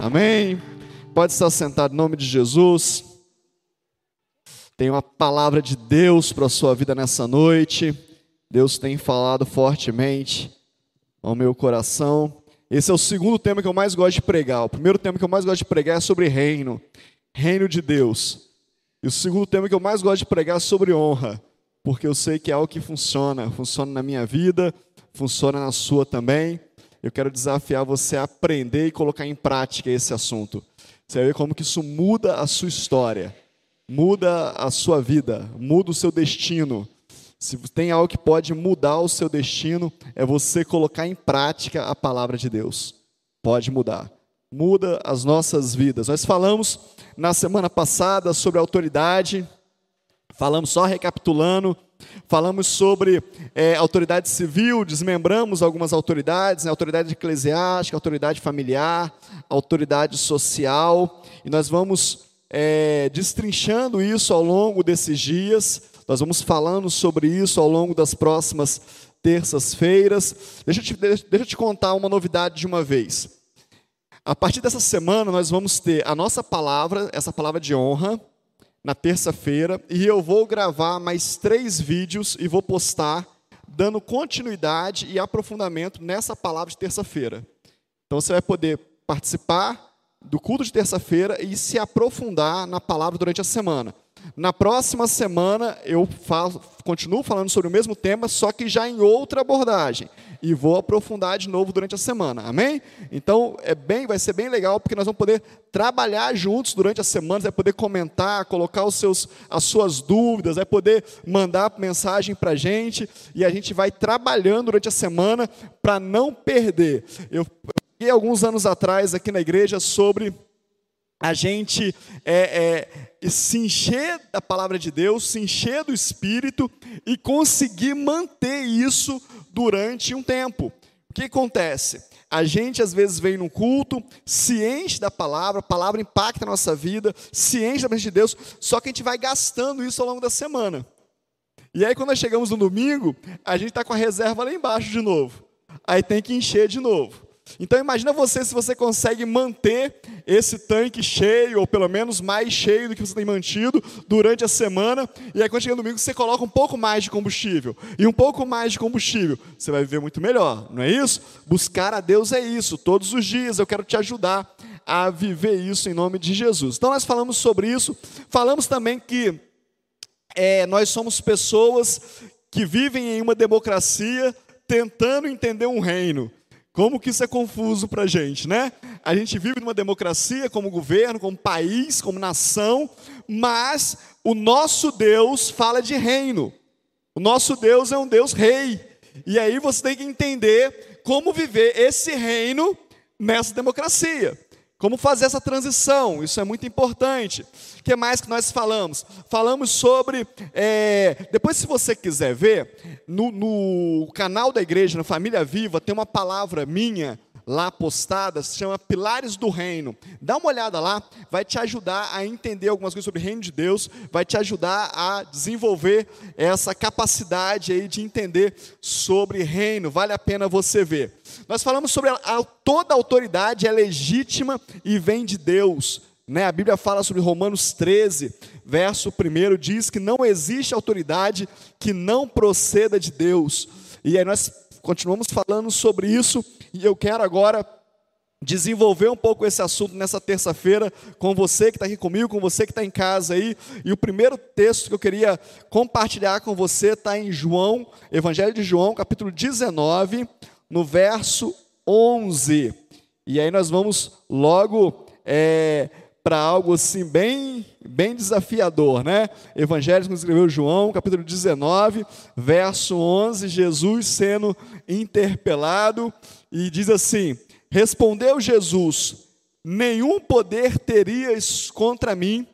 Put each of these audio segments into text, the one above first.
Amém? Pode estar sentado em nome de Jesus. Tem uma palavra de Deus para a sua vida nessa noite. Deus tem falado fortemente ao meu coração. Esse é o segundo tema que eu mais gosto de pregar. O primeiro tema que eu mais gosto de pregar é sobre reino, reino de Deus. E o segundo tema que eu mais gosto de pregar é sobre honra, porque eu sei que é algo que funciona, funciona na minha vida, funciona na sua também. Eu quero desafiar você a aprender e colocar em prática esse assunto. Você vai ver como que isso muda a sua história, muda a sua vida, muda o seu destino. Se tem algo que pode mudar o seu destino, é você colocar em prática a palavra de Deus. Pode mudar. Muda as nossas vidas. Nós falamos na semana passada sobre autoridade, falamos só recapitulando, falamos sobre é, autoridade civil, desmembramos algumas autoridades, né, autoridade eclesiástica, autoridade familiar, autoridade social, e nós vamos é, destrinchando isso ao longo desses dias, nós vamos falando sobre isso ao longo das próximas terças-feiras. Deixa, deixa, eu te contar uma novidade de uma vez. A partir dessa semana, nós vamos ter a nossa palavra, essa palavra de honra, na terça-feira, e eu vou gravar mais três vídeos e vou postar, dando continuidade e aprofundamento nessa palavra de terça-feira. Então você vai poder participar do culto de terça-feira e se aprofundar na palavra durante a semana. Na próxima semana eu continuo falando sobre o mesmo tema, só que já em outra abordagem. E vou aprofundar de novo durante a semana. Amém? Então é bem, vai ser bem legal porque nós vamos poder trabalhar juntos durante a semana, vai poder comentar, colocar os seus, as suas dúvidas, vai poder mandar mensagem para a gente e a gente vai trabalhando durante a semana para não perder. Eu e alguns anos atrás aqui na igreja sobre a gente é, é, se encher da palavra de Deus, se encher do Espírito e conseguir manter isso durante um tempo. O que acontece? A gente às vezes vem no culto, se enche da palavra, a palavra impacta a nossa vida, se enche da presença de Deus, só que a gente vai gastando isso ao longo da semana. E aí quando nós chegamos no domingo, a gente está com a reserva lá embaixo de novo. Aí tem que encher de novo. Então imagina você se você consegue manter esse tanque cheio, ou pelo menos mais cheio do que você tem mantido durante a semana, e aí quando chega no domingo você coloca um pouco mais de combustível, e um pouco mais de combustível, você vai viver muito melhor, não é isso? Buscar a Deus é isso, todos os dias eu quero te ajudar a viver isso em nome de Jesus. Então nós falamos sobre isso, falamos também que é, nós somos pessoas que vivem em uma democracia tentando entender um reino. Como que isso é confuso para a gente, né? A gente vive numa democracia como governo, como país, como nação, mas o nosso Deus fala de reino. O nosso Deus é um Deus rei. E aí você tem que entender como viver esse reino nessa democracia. Como fazer essa transição, isso é muito importante. O que mais que nós falamos? Falamos sobre. É, depois, se você quiser ver, no, no canal da igreja, na Família Viva, tem uma palavra minha lá postada, se chama Pilares do Reino. Dá uma olhada lá, vai te ajudar a entender algumas coisas sobre o reino de Deus, vai te ajudar a desenvolver essa capacidade aí de entender sobre reino. Vale a pena você ver. Nós falamos sobre a, a, toda autoridade é legítima e vem de Deus. Né? A Bíblia fala sobre Romanos 13, verso 1, diz que não existe autoridade que não proceda de Deus. E aí nós continuamos falando sobre isso, e eu quero agora desenvolver um pouco esse assunto nessa terça-feira com você que está aqui comigo, com você que está em casa aí. E o primeiro texto que eu queria compartilhar com você está em João, Evangelho de João, capítulo 19, no verso 11. E aí nós vamos logo é, para algo assim bem, bem desafiador, né? Evangelho que escreveu João, capítulo 19, verso 11, Jesus sendo interpelado e diz assim: Respondeu Jesus: Nenhum poder terias contra mim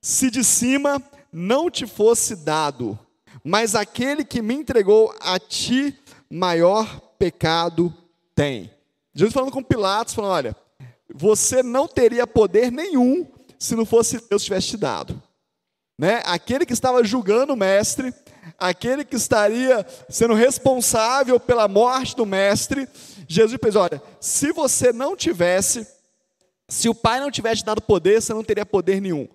se de cima não te fosse dado, mas aquele que me entregou a ti, maior pecado tem. Jesus falando com Pilatos, falando: Olha, você não teria poder nenhum se não fosse Deus tivesse te dado. Né? Aquele que estava julgando o mestre, aquele que estaria sendo responsável pela morte do mestre, Jesus fez: olha, se você não tivesse Se o Pai não tivesse dado poder, você não teria poder nenhum.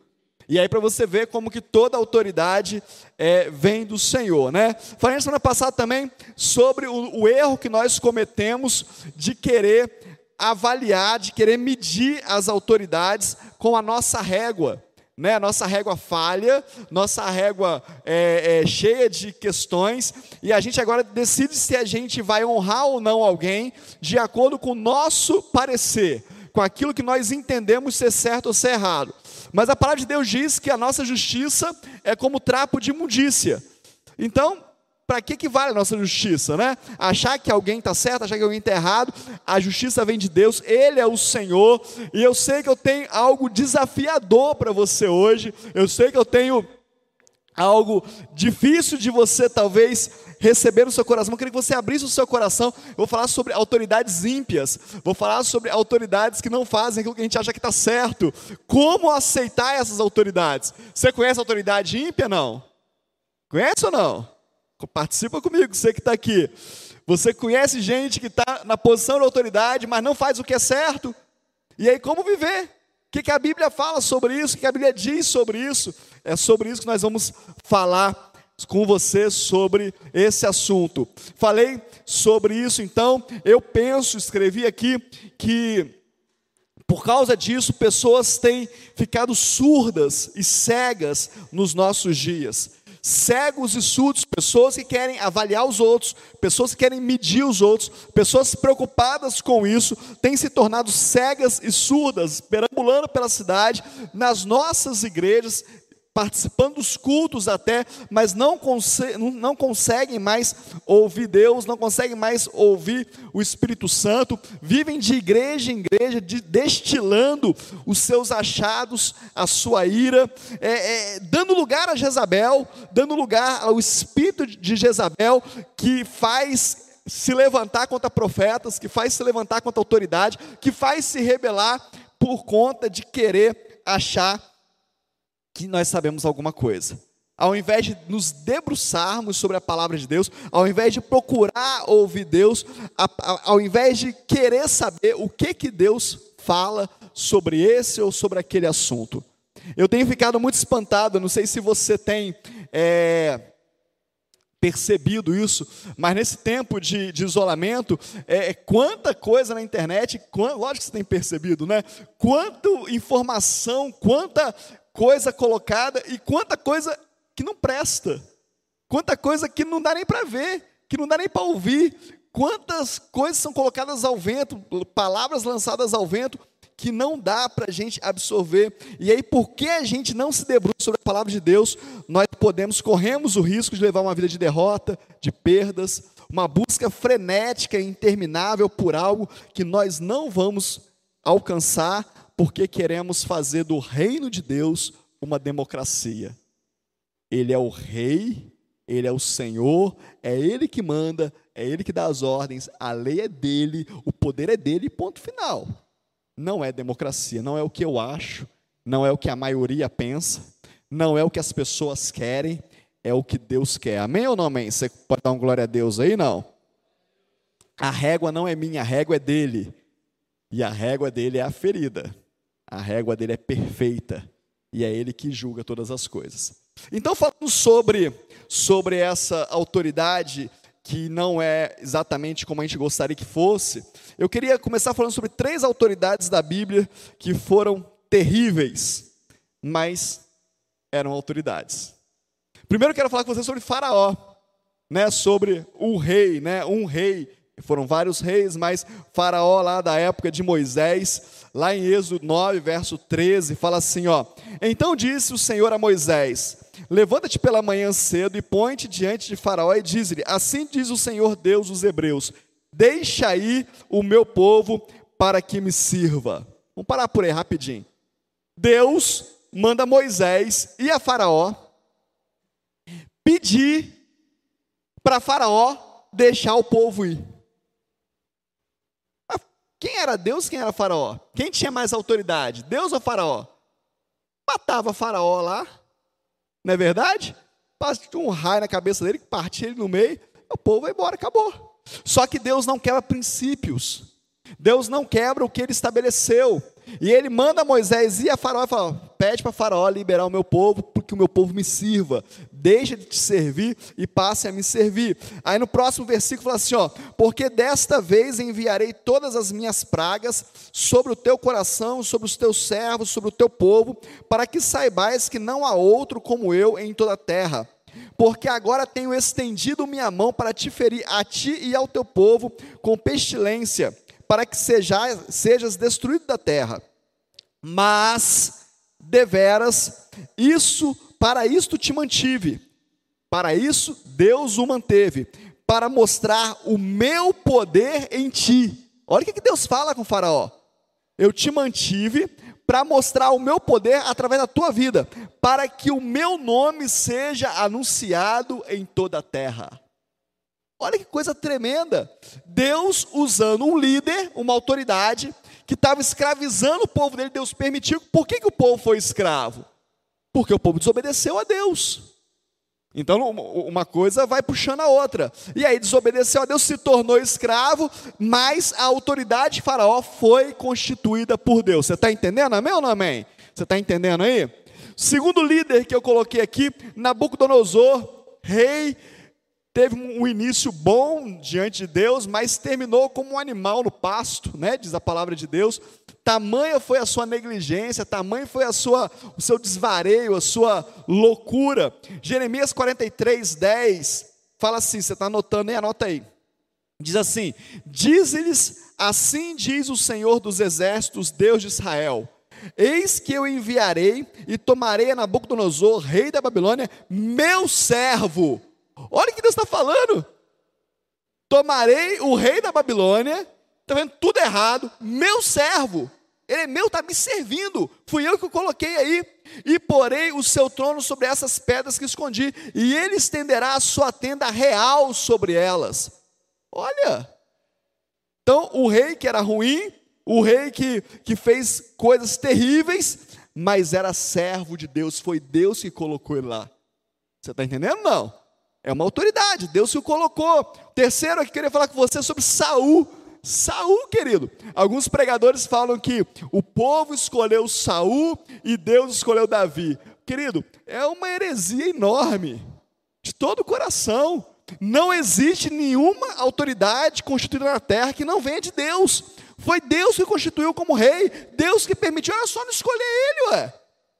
E aí para você ver como que toda autoridade é, vem do Senhor, né? Falei na semana passada também sobre o, o erro que nós cometemos de querer avaliar, de querer medir as autoridades com a nossa régua. Né, nossa régua falha, nossa régua é, é, cheia de questões, e a gente agora decide se a gente vai honrar ou não alguém de acordo com o nosso parecer, com aquilo que nós entendemos ser certo ou ser errado. Mas a palavra de Deus diz que a nossa justiça é como trapo de imundícia. Então, para que, que vale a nossa justiça, né? Achar que alguém está certo, achar que alguém está errado, a justiça vem de Deus, Ele é o Senhor, e eu sei que eu tenho algo desafiador para você hoje, eu sei que eu tenho algo difícil de você talvez receber no seu coração. Eu queria que você abrisse o seu coração. Eu vou falar sobre autoridades ímpias. Vou falar sobre autoridades que não fazem aquilo que a gente acha que está certo. Como aceitar essas autoridades? Você conhece a autoridade ímpia? Não? Conhece ou não? Participa comigo, você que está aqui. Você conhece gente que está na posição de autoridade, mas não faz o que é certo? E aí, como viver? O que, a Bíblia fala sobre isso? O que a Bíblia diz sobre isso? É sobre isso que nós vamos falar com você sobre esse assunto. Falei sobre isso, então, eu penso, escrevi aqui, que por causa disso, pessoas têm ficado surdas e cegas nos nossos dias cegos e surdos, pessoas que querem avaliar os outros, pessoas que querem medir os outros, pessoas preocupadas com isso, têm se tornado cegas e surdas, perambulando pela cidade, nas nossas igrejas, participando dos cultos até, mas não, conse não conseguem mais ouvir Deus, não conseguem mais ouvir o Espírito Santo, vivem de igreja em igreja, de, destilando os seus achados, a sua ira, é, é, dando lugar a Jezabel, dando lugar ao espírito de Jezabel, que faz se levantar contra profetas, que faz se levantar contra autoridade, que faz se rebelar por conta de querer achar que nós sabemos alguma coisa. Ao invés de nos debruçarmos sobre a palavra de Deus, ao invés de procurar ouvir Deus, ao invés de querer saber o que, que Deus fala sobre esse ou sobre aquele assunto. Eu tenho ficado muito espantado, não sei se você tem é, percebido isso, mas nesse tempo de, de isolamento, é, quanta coisa na internet, quant, lógico que você tem percebido, né? Quanta informação, quanta coisa colocada e quanta coisa que não presta, quanta coisa que não dá nem para ver, que não dá nem para ouvir, quantas coisas são colocadas ao vento, palavras lançadas ao vento, que não dá para a gente absorver. E aí, porque a gente não se debruça sobre a palavra de Deus, nós podemos, corremos o risco de levar uma vida de derrota, de perdas, uma busca frenética e interminável por algo que nós não vamos alcançar porque queremos fazer do reino de Deus uma democracia. Ele é o rei, ele é o Senhor, é ele que manda, é ele que dá as ordens, a lei é dele, o poder é dele, ponto final. Não é democracia, não é o que eu acho, não é o que a maioria pensa, não é o que as pessoas querem, é o que Deus quer. Amém ou não amém? Você pode dar uma glória a Deus aí? Não. A régua não é minha, a régua é dele. E a régua dele é a ferida a régua dele é perfeita e é ele que julga todas as coisas. Então, falando sobre, sobre essa autoridade que não é exatamente como a gente gostaria que fosse, eu queria começar falando sobre três autoridades da Bíblia que foram terríveis, mas eram autoridades. Primeiro quero falar com você sobre Faraó, né, sobre o rei, né, um rei foram vários reis, mas Faraó lá da época de Moisés, lá em Êxodo 9, verso 13, fala assim, ó: Então disse o Senhor a Moisés: Levanta-te pela manhã cedo e põe-te diante de Faraó e diz-lhe: Assim diz o Senhor Deus dos hebreus: Deixa aí o meu povo para que me sirva. Vamos parar por aí rapidinho. Deus manda Moisés e a Faraó pedir para Faraó deixar o povo ir. Quem era Deus, quem era Faraó? Quem tinha mais autoridade, Deus ou Faraó? Matava Faraó lá, não é verdade? Passou um raio na cabeça dele, partia ele no meio, o povo vai embora, acabou. Só que Deus não quebra princípios, Deus não quebra o que ele estabeleceu. E ele manda Moisés ir a Faraó e fala: pede para Faraó liberar o meu povo, porque o meu povo me sirva. Deixa de te servir e passe a me servir. Aí no próximo versículo fala assim: ó, porque desta vez enviarei todas as minhas pragas sobre o teu coração, sobre os teus servos, sobre o teu povo, para que saibais que não há outro como eu em toda a terra porque agora tenho estendido minha mão para te ferir a ti e ao teu povo com pestilência, para que sejas, sejas destruído da terra. Mas, deveras, isso, para isto te mantive, para isso Deus o manteve, para mostrar o meu poder em ti. Olha o que Deus fala com Faraó. Eu te mantive para mostrar o meu poder através da tua vida, para que o meu nome seja anunciado em toda a terra. Olha que coisa tremenda. Deus usando um líder, uma autoridade, que estava escravizando o povo dele, Deus permitiu. Por que, que o povo foi escravo? Porque o povo desobedeceu a Deus. Então, uma coisa vai puxando a outra. E aí, desobedeceu a Deus, se tornou escravo, mas a autoridade de Faraó foi constituída por Deus. Você está entendendo? Amém ou não amém? Você está entendendo aí? Segundo líder que eu coloquei aqui, Nabucodonosor, rei teve um início bom diante de Deus, mas terminou como um animal no pasto, né? Diz a palavra de Deus. Tamanha foi a sua negligência, tamanho foi a sua, o seu desvareio, a sua loucura. Jeremias 43, 10 fala assim: você está anotando aí? Anota aí. Diz assim: Diz-lhes, assim diz o Senhor dos exércitos, Deus de Israel: Eis que eu enviarei e tomarei a Nabucodonosor, rei da Babilônia, meu servo Olha o que Deus está falando. Tomarei o rei da Babilônia, está vendo tudo errado, meu servo, ele é meu, está me servindo, fui eu que o coloquei aí, e porei o seu trono sobre essas pedras que escondi, e ele estenderá a sua tenda real sobre elas. Olha, então o rei que era ruim, o rei que, que fez coisas terríveis, mas era servo de Deus, foi Deus que colocou ele lá. Você está entendendo? Não. É uma autoridade, Deus que o colocou. Terceiro, eu queria falar com você sobre Saul. Saul, querido. Alguns pregadores falam que o povo escolheu Saul e Deus escolheu Davi. Querido, é uma heresia enorme, de todo o coração. Não existe nenhuma autoridade constituída na terra que não venha de Deus. Foi Deus que constituiu como rei, Deus que permitiu, era só não escolher ele, ué.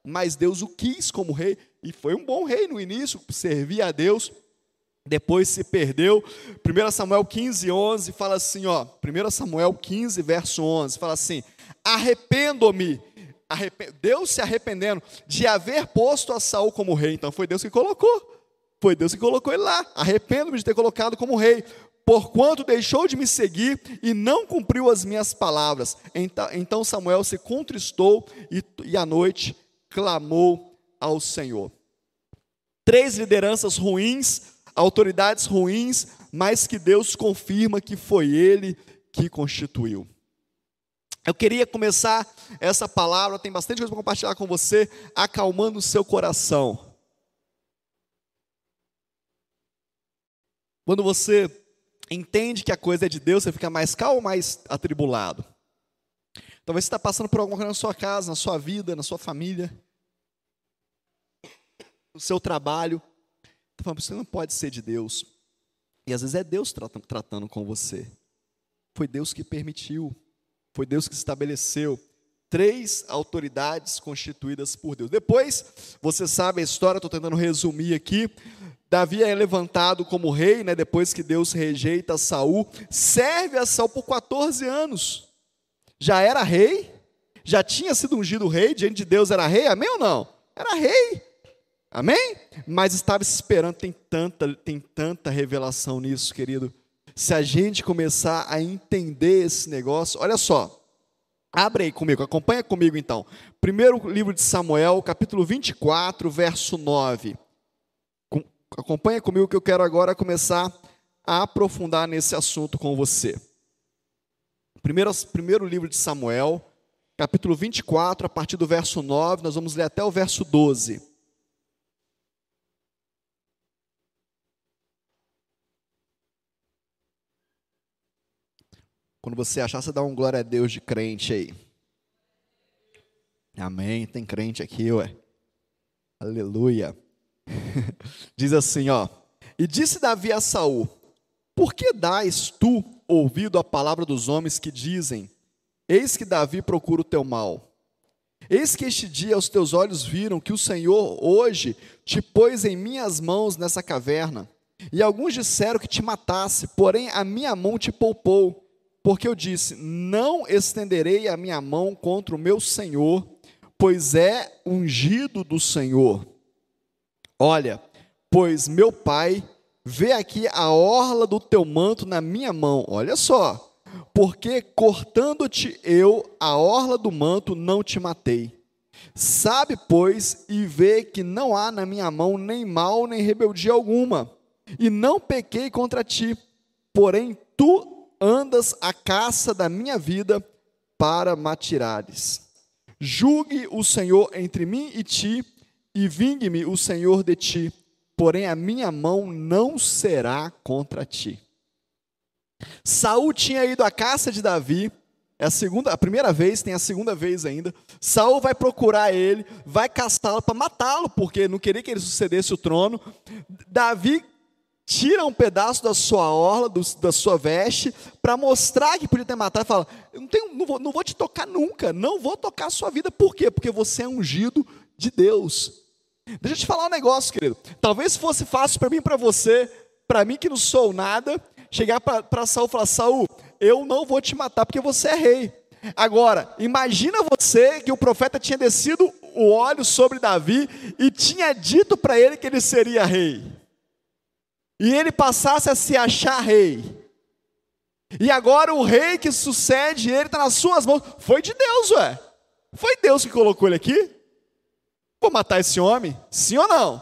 Mas Deus o quis como rei, e foi um bom rei no início, servia a Deus depois se perdeu. 1 Samuel 15, 11 fala assim, ó, 1 Samuel 15, verso 11, fala assim: arrependo-me, Deus se arrependendo de haver posto a Saul como rei. Então foi Deus que colocou, foi Deus que colocou ele lá. Arrependo-me de ter colocado como rei, porquanto deixou de me seguir e não cumpriu as minhas palavras. Então, Samuel se contristou e, e à noite clamou ao Senhor. Três lideranças ruins autoridades ruins, mas que Deus confirma que foi Ele que constituiu. Eu queria começar essa palavra, tem bastante coisa para compartilhar com você, acalmando o seu coração. Quando você entende que a coisa é de Deus, você fica mais calmo mais atribulado? Talvez você está passando por alguma coisa na sua casa, na sua vida, na sua família, no seu trabalho. Falando, você não pode ser de Deus. E às vezes é Deus tratando, tratando com você. Foi Deus que permitiu. Foi Deus que estabeleceu. Três autoridades constituídas por Deus. Depois, você sabe a história, estou tentando resumir aqui. Davi é levantado como rei, né, depois que Deus rejeita Saul, serve a Saul por 14 anos. Já era rei, já tinha sido ungido rei, diante de Deus era rei, amém ou não? Era rei. Amém? Mas estava esperando, tem tanta, tem tanta revelação nisso, querido. Se a gente começar a entender esse negócio, olha só. Abre aí comigo, acompanha comigo então. Primeiro livro de Samuel, capítulo 24, verso 9. Acompanha comigo que eu quero agora começar a aprofundar nesse assunto com você. Primeiro, primeiro livro de Samuel, capítulo 24, a partir do verso 9, nós vamos ler até o verso 12. Quando você achar, você dá um glória a Deus de crente aí. Amém. Tem crente aqui, ué. Aleluia. Diz assim, ó. E disse Davi a Saul: Por que dás tu ouvido à palavra dos homens que dizem: Eis que Davi procura o teu mal? Eis que este dia os teus olhos viram que o Senhor hoje te pôs em minhas mãos nessa caverna. E alguns disseram que te matasse, porém a minha mão te poupou, porque eu disse: Não estenderei a minha mão contra o meu Senhor, pois é ungido do Senhor. Olha, pois meu pai vê aqui a orla do teu manto na minha mão. Olha só, porque cortando-te eu a orla do manto não te matei. Sabe, pois, e vê que não há na minha mão nem mal nem rebeldia alguma, e não pequei contra ti, porém tu andas à caça da minha vida para matirares. Julgue o Senhor entre mim e ti, e vingue-me o Senhor de ti, porém a minha mão não será contra ti. Saul tinha ido à caça de Davi, é a segunda, a primeira vez, tem a segunda vez ainda. Saul vai procurar ele, vai caçá-lo para matá-lo, porque não queria que ele sucedesse o trono. Davi tira um pedaço da sua orla, do, da sua veste, para mostrar que podia ter matado, e fala: não, tenho, não, vou, não vou te tocar nunca, não vou tocar a sua vida. Por quê? Porque você é ungido de Deus. Deixa eu te falar um negócio, querido. Talvez fosse fácil para mim e para você, para mim que não sou nada, chegar para Saul e falar: Saul, eu não vou te matar porque você é rei. Agora, imagina você que o profeta tinha descido o óleo sobre Davi e tinha dito para ele que ele seria rei. E ele passasse a se achar rei. E agora o rei que sucede ele está nas suas mãos. Foi de Deus, ué. Foi Deus que colocou ele aqui. Vou matar esse homem? Sim ou não?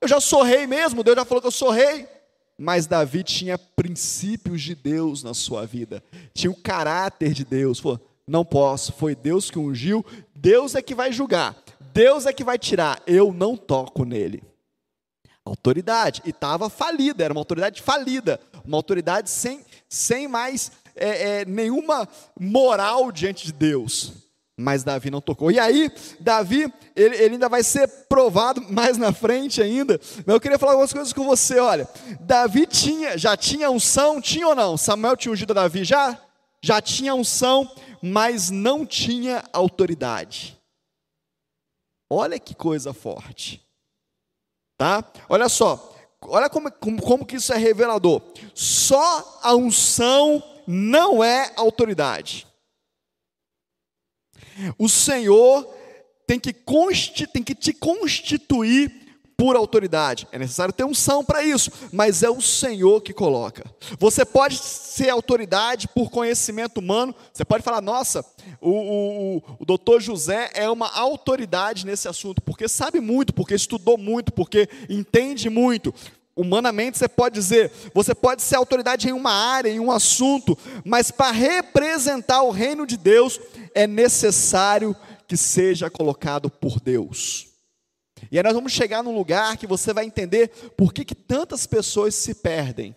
Eu já sou rei mesmo, Deus já falou que eu sou rei. Mas Davi tinha princípios de Deus na sua vida, tinha o caráter de Deus. Falou, não posso, foi Deus que ungiu, Deus é que vai julgar, Deus é que vai tirar, eu não toco nele. Autoridade, e estava falida, era uma autoridade falida, uma autoridade sem, sem mais é, é, nenhuma moral diante de Deus mas Davi não tocou. E aí, Davi, ele, ele, ainda vai ser provado mais na frente ainda. Mas eu queria falar algumas coisas com você. Olha, Davi tinha, já tinha unção, tinha ou não? Samuel tinha ungido Davi já? Já tinha unção, mas não tinha autoridade. Olha que coisa forte. Tá? Olha só, olha como, como, como que isso é revelador. Só a unção não é autoridade. O Senhor tem que, tem que te constituir por autoridade. É necessário ter unção para isso, mas é o Senhor que coloca. Você pode ser autoridade por conhecimento humano, você pode falar, nossa, o, o, o doutor José é uma autoridade nesse assunto, porque sabe muito, porque estudou muito, porque entende muito. Humanamente você pode dizer, você pode ser autoridade em uma área, em um assunto, mas para representar o reino de Deus, é necessário que seja colocado por Deus. E aí nós vamos chegar num lugar que você vai entender por que, que tantas pessoas se perdem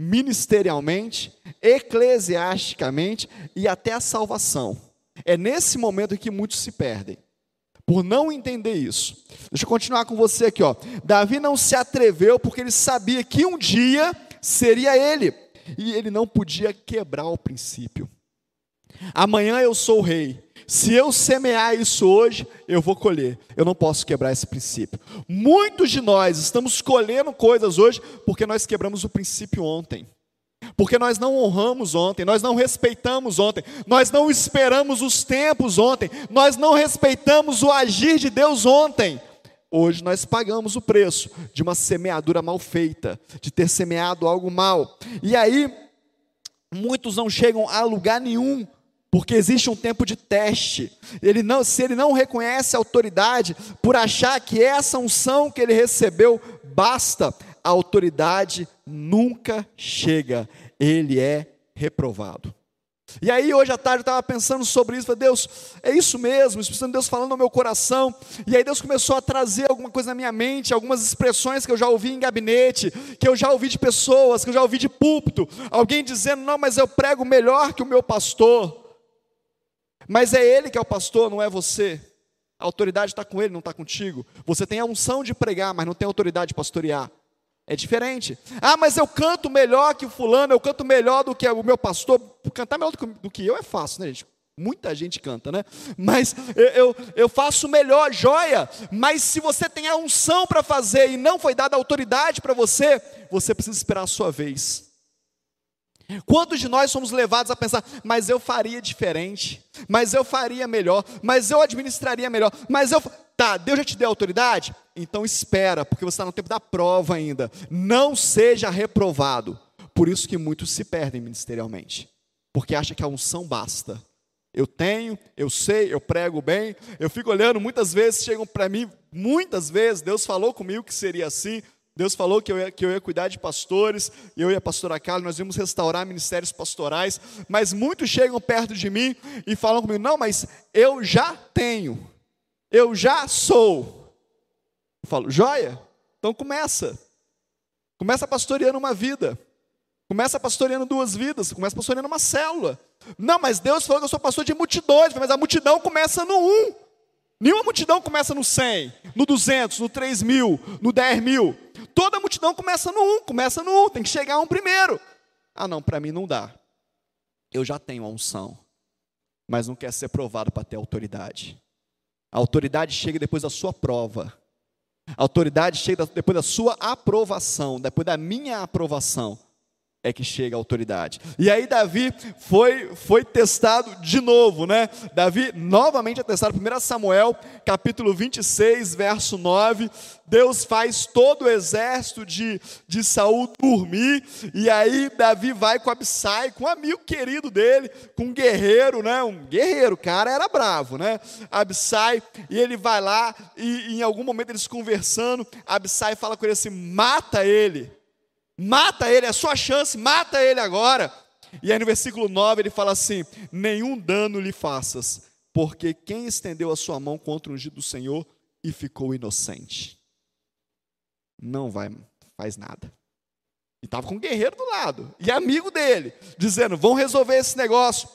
ministerialmente, eclesiasticamente e até a salvação. É nesse momento que muitos se perdem, por não entender isso. Deixa eu continuar com você aqui, ó. Davi não se atreveu porque ele sabia que um dia seria ele, e ele não podia quebrar o princípio. Amanhã eu sou o rei. Se eu semear isso hoje, eu vou colher. Eu não posso quebrar esse princípio. Muitos de nós estamos colhendo coisas hoje porque nós quebramos o princípio ontem. Porque nós não honramos ontem, nós não respeitamos ontem, nós não esperamos os tempos ontem, nós não respeitamos o agir de Deus ontem. Hoje nós pagamos o preço de uma semeadura mal feita, de ter semeado algo mal. E aí, muitos não chegam a lugar nenhum porque existe um tempo de teste. Ele não, se ele não reconhece a autoridade por achar que essa unção que ele recebeu basta, a autoridade nunca chega. Ele é reprovado. E aí, hoje à tarde, eu estava pensando sobre isso, falei, Deus, é isso mesmo, Espírito de Deus falando no meu coração, e aí Deus começou a trazer alguma coisa na minha mente, algumas expressões que eu já ouvi em gabinete, que eu já ouvi de pessoas, que eu já ouvi de púlpito, alguém dizendo, não, mas eu prego melhor que o meu pastor, mas é ele que é o pastor, não é você. A autoridade está com ele, não está contigo. Você tem a unção de pregar, mas não tem autoridade de pastorear. É diferente. Ah, mas eu canto melhor que o fulano, eu canto melhor do que o meu pastor. Cantar melhor do que eu é fácil, né, gente? Muita gente canta, né? Mas eu, eu, eu faço melhor, joia. Mas se você tem a unção para fazer e não foi dada autoridade para você, você precisa esperar a sua vez. Quantos de nós somos levados a pensar, mas eu faria diferente, mas eu faria melhor, mas eu administraria melhor, mas eu. Tá, Deus já te deu autoridade? Então espera, porque você está no tempo da prova ainda. Não seja reprovado. Por isso que muitos se perdem ministerialmente, porque acha que a unção basta. Eu tenho, eu sei, eu prego bem. Eu fico olhando, muitas vezes chegam para mim, muitas vezes Deus falou comigo que seria assim. Deus falou que eu, ia, que eu ia cuidar de pastores, eu e a pastora Carla, nós íamos restaurar ministérios pastorais, mas muitos chegam perto de mim e falam comigo: não, mas eu já tenho, eu já sou. Eu falo: joia, então começa, começa pastoreando uma vida, começa pastoreando duas vidas, começa pastoreando uma célula. Não, mas Deus falou que eu sou pastor de multidões, mas a multidão começa no um. Nenhuma multidão começa no 100, no 200, no 3 mil, no 10 mil. Toda multidão começa no 1, começa no 1, tem que chegar um primeiro. Ah, não, para mim não dá. Eu já tenho a unção, mas não quer ser provado para ter autoridade. A autoridade chega depois da sua prova. A autoridade chega depois da sua aprovação, depois da minha aprovação é que chega a autoridade. E aí Davi foi, foi testado de novo, né? Davi novamente é testado. 1 Samuel, capítulo 26, verso 9. Deus faz todo o exército de, de Saul dormir. E aí Davi vai com Abissai, com um amigo querido dele, com um guerreiro, né? Um guerreiro, cara era bravo, né? Abissai, e ele vai lá, e, e em algum momento eles conversando, Abissai fala com ele assim: mata ele. Mata ele, é a sua chance, mata ele agora. E aí no versículo 9 ele fala assim: Nenhum dano lhe faças, porque quem estendeu a sua mão contra o ungido do Senhor e ficou inocente. Não vai, faz nada. E estava com um guerreiro do lado, e amigo dele, dizendo: Vão resolver esse negócio.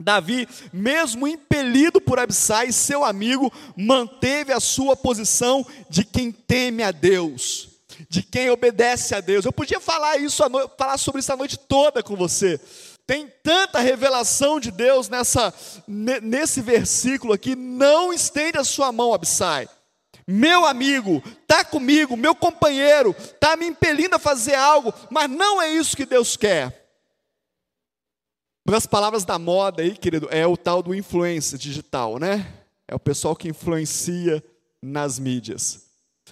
Davi, mesmo impelido por Abissai, seu amigo, manteve a sua posição de quem teme a Deus de quem obedece a Deus. Eu podia falar isso, falar sobre isso a noite toda com você. Tem tanta revelação de Deus nessa, nesse versículo aqui. Não estende a sua mão, Abissai. Meu amigo, está comigo, meu companheiro, está me impelindo a fazer algo, mas não é isso que Deus quer. Uma das palavras da moda aí, querido, é o tal do influência digital, né? É o pessoal que influencia nas mídias.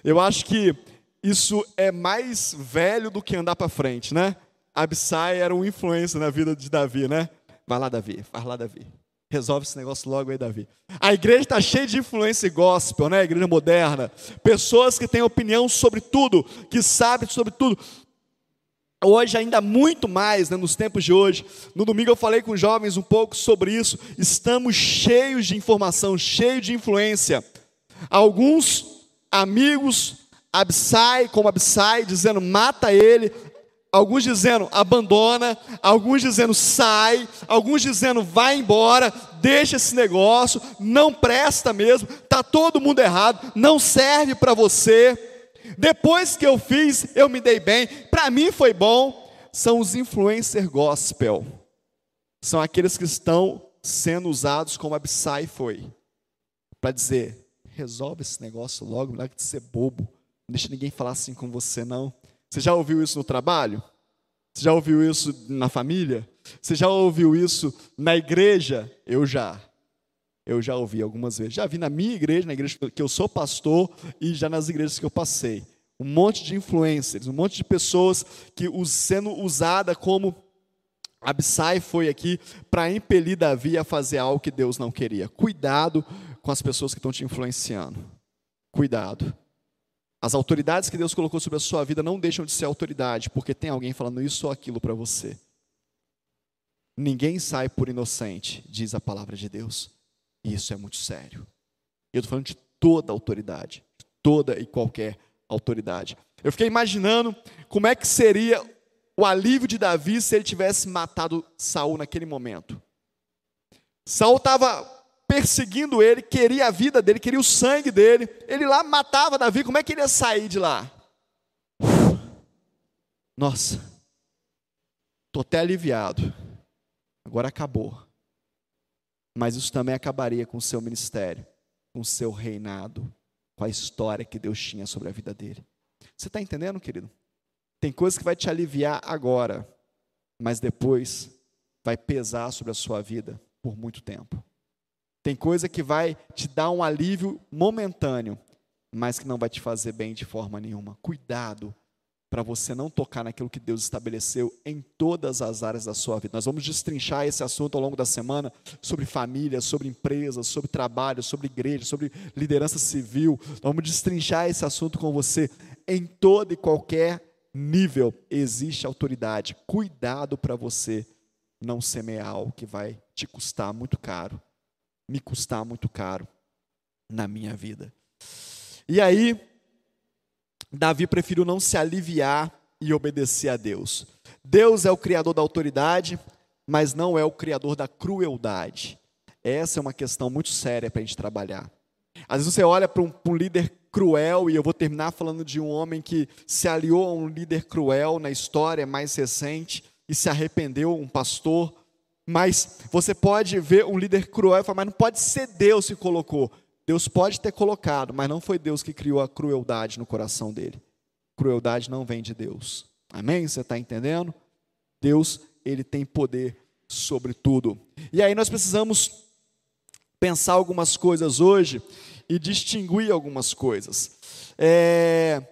Eu acho que isso é mais velho do que andar para frente, né? Abissai era um influência na vida de Davi, né? Vai lá, Davi, vai lá, Davi. Resolve esse negócio logo aí, Davi. A igreja está cheia de influência gospel, né? A igreja moderna. Pessoas que têm opinião sobre tudo, que sabem sobre tudo. Hoje, ainda muito mais, né, nos tempos de hoje. No domingo eu falei com jovens um pouco sobre isso. Estamos cheios de informação, cheios de influência. Alguns amigos Absai como Absai, dizendo mata ele, alguns dizendo abandona, alguns dizendo sai, alguns dizendo vai embora, deixa esse negócio, não presta mesmo, tá todo mundo errado, não serve para você. Depois que eu fiz, eu me dei bem, para mim foi bom. São os influencer gospel. São aqueles que estão sendo usados como Absai foi, para dizer: resolve esse negócio logo, que de ser bobo não deixa ninguém falar assim com você, não. Você já ouviu isso no trabalho? Você já ouviu isso na família? Você já ouviu isso na igreja? Eu já. Eu já ouvi algumas vezes. Já vi na minha igreja, na igreja que eu sou pastor, e já nas igrejas que eu passei. Um monte de influencers, um monte de pessoas que sendo usada como Absai foi aqui para impelir Davi a fazer algo que Deus não queria. Cuidado com as pessoas que estão te influenciando. Cuidado. As autoridades que Deus colocou sobre a sua vida não deixam de ser autoridade, porque tem alguém falando isso ou aquilo para você. Ninguém sai por inocente, diz a palavra de Deus. E isso é muito sério. Eu estou falando de toda autoridade, toda e qualquer autoridade. Eu fiquei imaginando como é que seria o alívio de Davi se ele tivesse matado Saul naquele momento. Saul estava perseguindo ele, queria a vida dele, queria o sangue dele. Ele lá matava Davi, como é que ele ia sair de lá? Nossa, estou até aliviado. Agora acabou. Mas isso também acabaria com o seu ministério, com o seu reinado, com a história que Deus tinha sobre a vida dele. Você está entendendo, querido? Tem coisas que vai te aliviar agora, mas depois vai pesar sobre a sua vida por muito tempo. Tem coisa que vai te dar um alívio momentâneo, mas que não vai te fazer bem de forma nenhuma. Cuidado para você não tocar naquilo que Deus estabeleceu em todas as áreas da sua vida. Nós vamos destrinchar esse assunto ao longo da semana sobre família, sobre empresas, sobre trabalho, sobre igreja, sobre liderança civil. Nós vamos destrinchar esse assunto com você em todo e qualquer nível existe autoridade. Cuidado para você não semear algo que vai te custar muito caro, me custar muito caro na minha vida. E aí, Davi preferiu não se aliviar e obedecer a Deus. Deus é o criador da autoridade, mas não é o criador da crueldade. Essa é uma questão muito séria para a gente trabalhar. Às vezes você olha para um, um, líder cruel, e eu vou terminar falando de um homem que se aliou a um líder cruel na história mais recente e se arrependeu, um pastor. Mas você pode ver um líder cruel e falar, mas não pode ser Deus que colocou. Deus pode ter colocado, mas não foi Deus que criou a crueldade no coração dele. Crueldade não vem de Deus. Amém? Você está entendendo? Deus, ele tem poder sobre tudo. E aí nós precisamos pensar algumas coisas hoje e distinguir algumas coisas. É,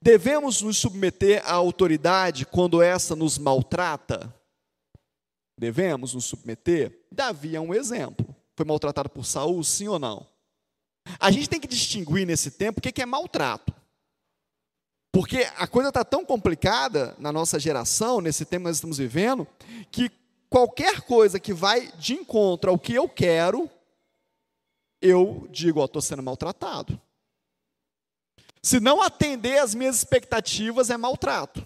devemos nos submeter à autoridade quando essa nos maltrata? Devemos nos submeter? Davi é um exemplo. Foi maltratado por Saul, sim ou não? A gente tem que distinguir nesse tempo o que é maltrato. Porque a coisa está tão complicada na nossa geração, nesse tempo que nós estamos vivendo, que qualquer coisa que vai de encontro ao que eu quero, eu digo, estou sendo maltratado. Se não atender às minhas expectativas é maltrato.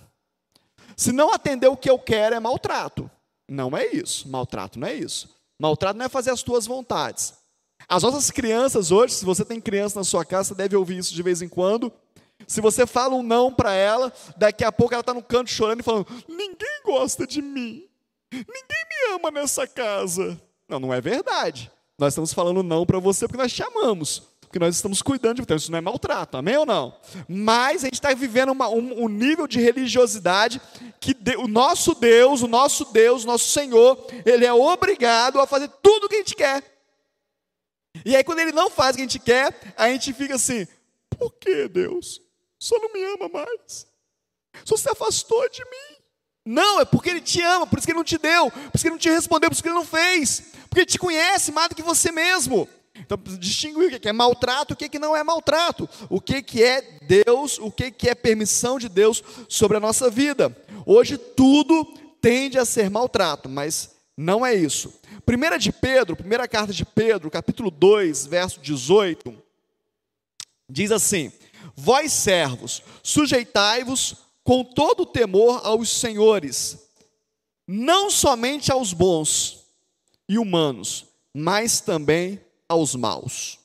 Se não atender o que eu quero é maltrato. Não é isso. Maltrato não é isso. Maltrato não é fazer as tuas vontades. As nossas crianças hoje, se você tem criança na sua casa, você deve ouvir isso de vez em quando. Se você fala um não para ela, daqui a pouco ela está no canto chorando e falando: Ninguém gosta de mim. Ninguém me ama nessa casa. Não, não é verdade. Nós estamos falando não para você porque nós te amamos, porque nós estamos cuidando de você. Então, isso não é maltrato, amém ou não? Mas a gente está vivendo uma, um, um, nível de religiosidade que de, o nosso Deus, o nosso Deus, o nosso Senhor, Ele é obrigado a fazer tudo o que a gente quer. E aí, quando Ele não faz o que a gente quer, a gente fica assim: por que Deus? Só não me ama mais? Só se afastou de mim? Não, é porque Ele te ama, por isso que Ele não te deu, por isso que Ele não te respondeu, por isso que Ele não fez, porque Ele te conhece mais do que você mesmo. Então, distinguir o que é maltrato, o que não é maltrato, o que é Deus, o que é permissão de Deus sobre a nossa vida. Hoje tudo tende a ser maltrato, mas não é isso. Primeira de Pedro, primeira carta de Pedro, capítulo 2, verso 18, diz assim: Vós servos, sujeitai-vos com todo temor aos senhores, não somente aos bons e humanos, mas também aos maus.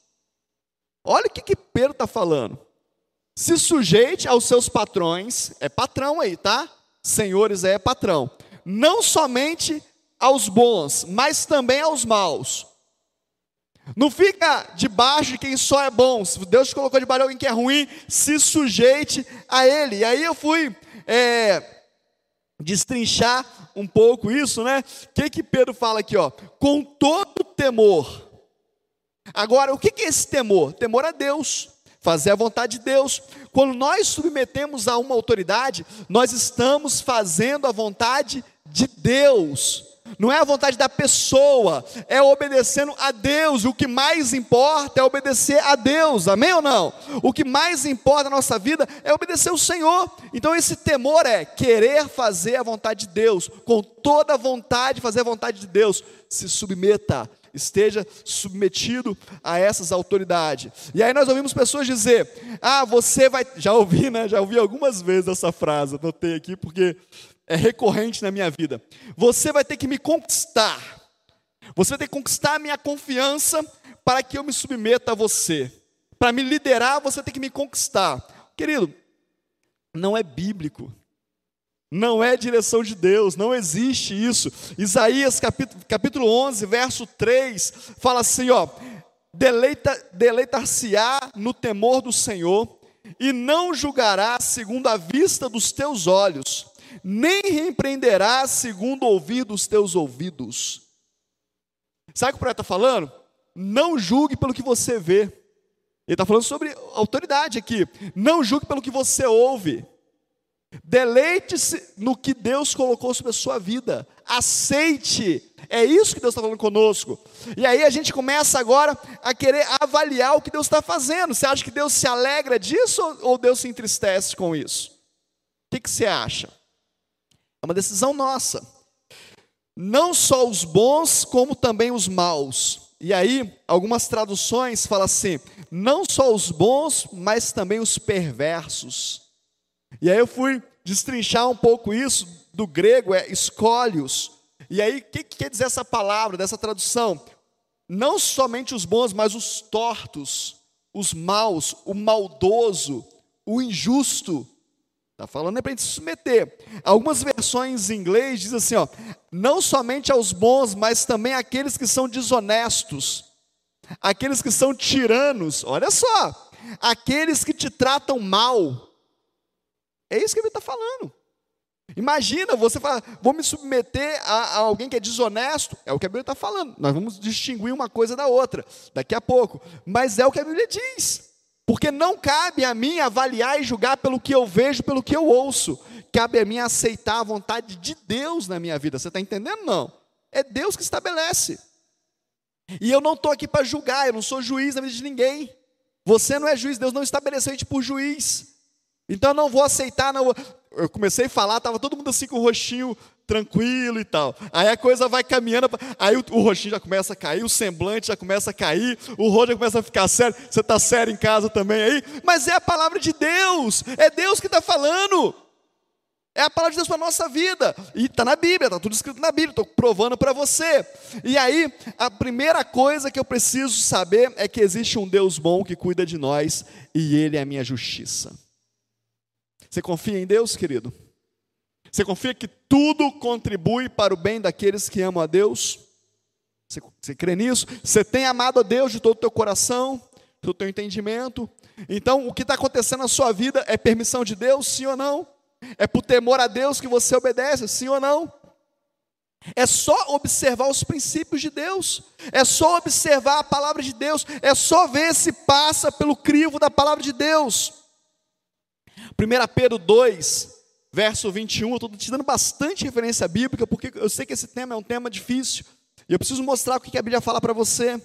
Olha o que, que Pedro está falando. Se sujeite aos seus patrões, é patrão aí, tá? Senhores é patrão. Não somente aos bons, mas também aos maus. Não fica debaixo de quem só é bom. Se Deus te colocou debaixo de alguém que é ruim, se sujeite a ele. E aí eu fui é, destrinchar um pouco isso, né? O que, que Pedro fala aqui, ó? Com todo temor. Agora, o que, é esse temor? Temor a Deus, fazer a vontade de Deus. Quando nós submetemos a uma autoridade, nós estamos fazendo a vontade de Deus não é a vontade da pessoa, é obedecendo a Deus. O que mais importa é obedecer a Deus, amém ou não? O que mais importa na nossa vida é obedecer o Senhor. Então, esse temor é querer fazer a vontade de Deus, com toda a vontade de fazer a vontade de Deus. Se submeta, esteja submetido a essas autoridades. E aí nós ouvimos pessoas dizer: Ah, você vai. Já ouvi, né? Já ouvi algumas vezes essa frase, anotei aqui porque é recorrente na minha vida. Você vai ter que me conquistar. Você vai ter que conquistar a minha confiança para que eu me submeta a você. Para me liderar, você tem que me conquistar. Querido, não é bíblico. Não é direção de Deus, não existe isso. Isaías capítulo, capítulo 11, verso 3, fala assim, ó: Deleita, deleitar-se-á no temor do Senhor, e não julgará segundo a vista dos teus olhos, nem repreenderá segundo o ouvir dos teus ouvidos. Sabe o que o profeta está falando? Não julgue pelo que você vê. Ele está falando sobre autoridade aqui. Não julgue pelo que você ouve. Deleite-se no que Deus colocou sobre a sua vida. Aceite. É isso que Deus está falando conosco. E aí a gente começa agora a querer avaliar o que Deus está fazendo. Você acha que Deus se alegra disso ou Deus se entristece com isso? O que, que você acha? É uma decisão nossa. Não só os bons, como também os maus. E aí, algumas traduções falam assim: não só os bons, mas também os perversos. E aí eu fui destrinchar um pouco isso, do grego é escolhos. E aí, o que, que quer dizer essa palavra, dessa tradução? Não somente os bons, mas os tortos, os maus, o maldoso, o injusto. Está falando é para a gente se submeter. Algumas versões em inglês dizem assim: ó, não somente aos bons, mas também àqueles que são desonestos, aqueles que são tiranos. Olha só, aqueles que te tratam mal, é isso que ele está falando. Imagina você falar, vou me submeter a, a, alguém que é desonesto. É o que a Bíblia está falando. Nós vamos distinguir uma coisa da outra daqui a pouco. Mas é o que a Bíblia diz. Porque não cabe a mim avaliar e julgar pelo que eu vejo, pelo que eu ouço. Cabe a mim aceitar a vontade de Deus na minha vida. Você está entendendo? Não. É Deus que estabelece. E eu não estou aqui para julgar, eu não sou juiz na vida de ninguém. Você não é juiz, Deus não estabeleceu a gente por juiz. Então não vou aceitar, não. Eu comecei a falar, estava todo mundo assim com o rostinho tranquilo e tal. Aí a coisa vai caminhando, aí o, o rostinho já começa a cair, o semblante já começa a cair, o rosto já começa a ficar sério. Você está sério em casa também aí? Mas é a palavra de Deus, é Deus que está falando. É a palavra de Deus para a nossa vida. E está na Bíblia, está tudo escrito na Bíblia, estou provando para você. E aí, a primeira coisa que eu preciso saber é que existe um Deus bom que cuida de nós e Ele é a minha justiça. Você confia em Deus, querido? Você confia que tudo contribui para o bem daqueles que amam a Deus? Você, você crê nisso? Você tem amado a Deus de todo o teu coração, de todo o teu entendimento? Então, o que está acontecendo na sua vida é permissão de Deus, sim ou não? É por temor a Deus que você obedece, sim ou não? É só observar os princípios de Deus, é só observar a palavra de Deus, é só ver se passa pelo crivo da palavra de Deus. 1 Pedro 2, verso 21, eu estou te dando bastante referência bíblica, porque eu sei que esse tema é um tema difícil, e eu preciso mostrar o que a Bíblia fala para você.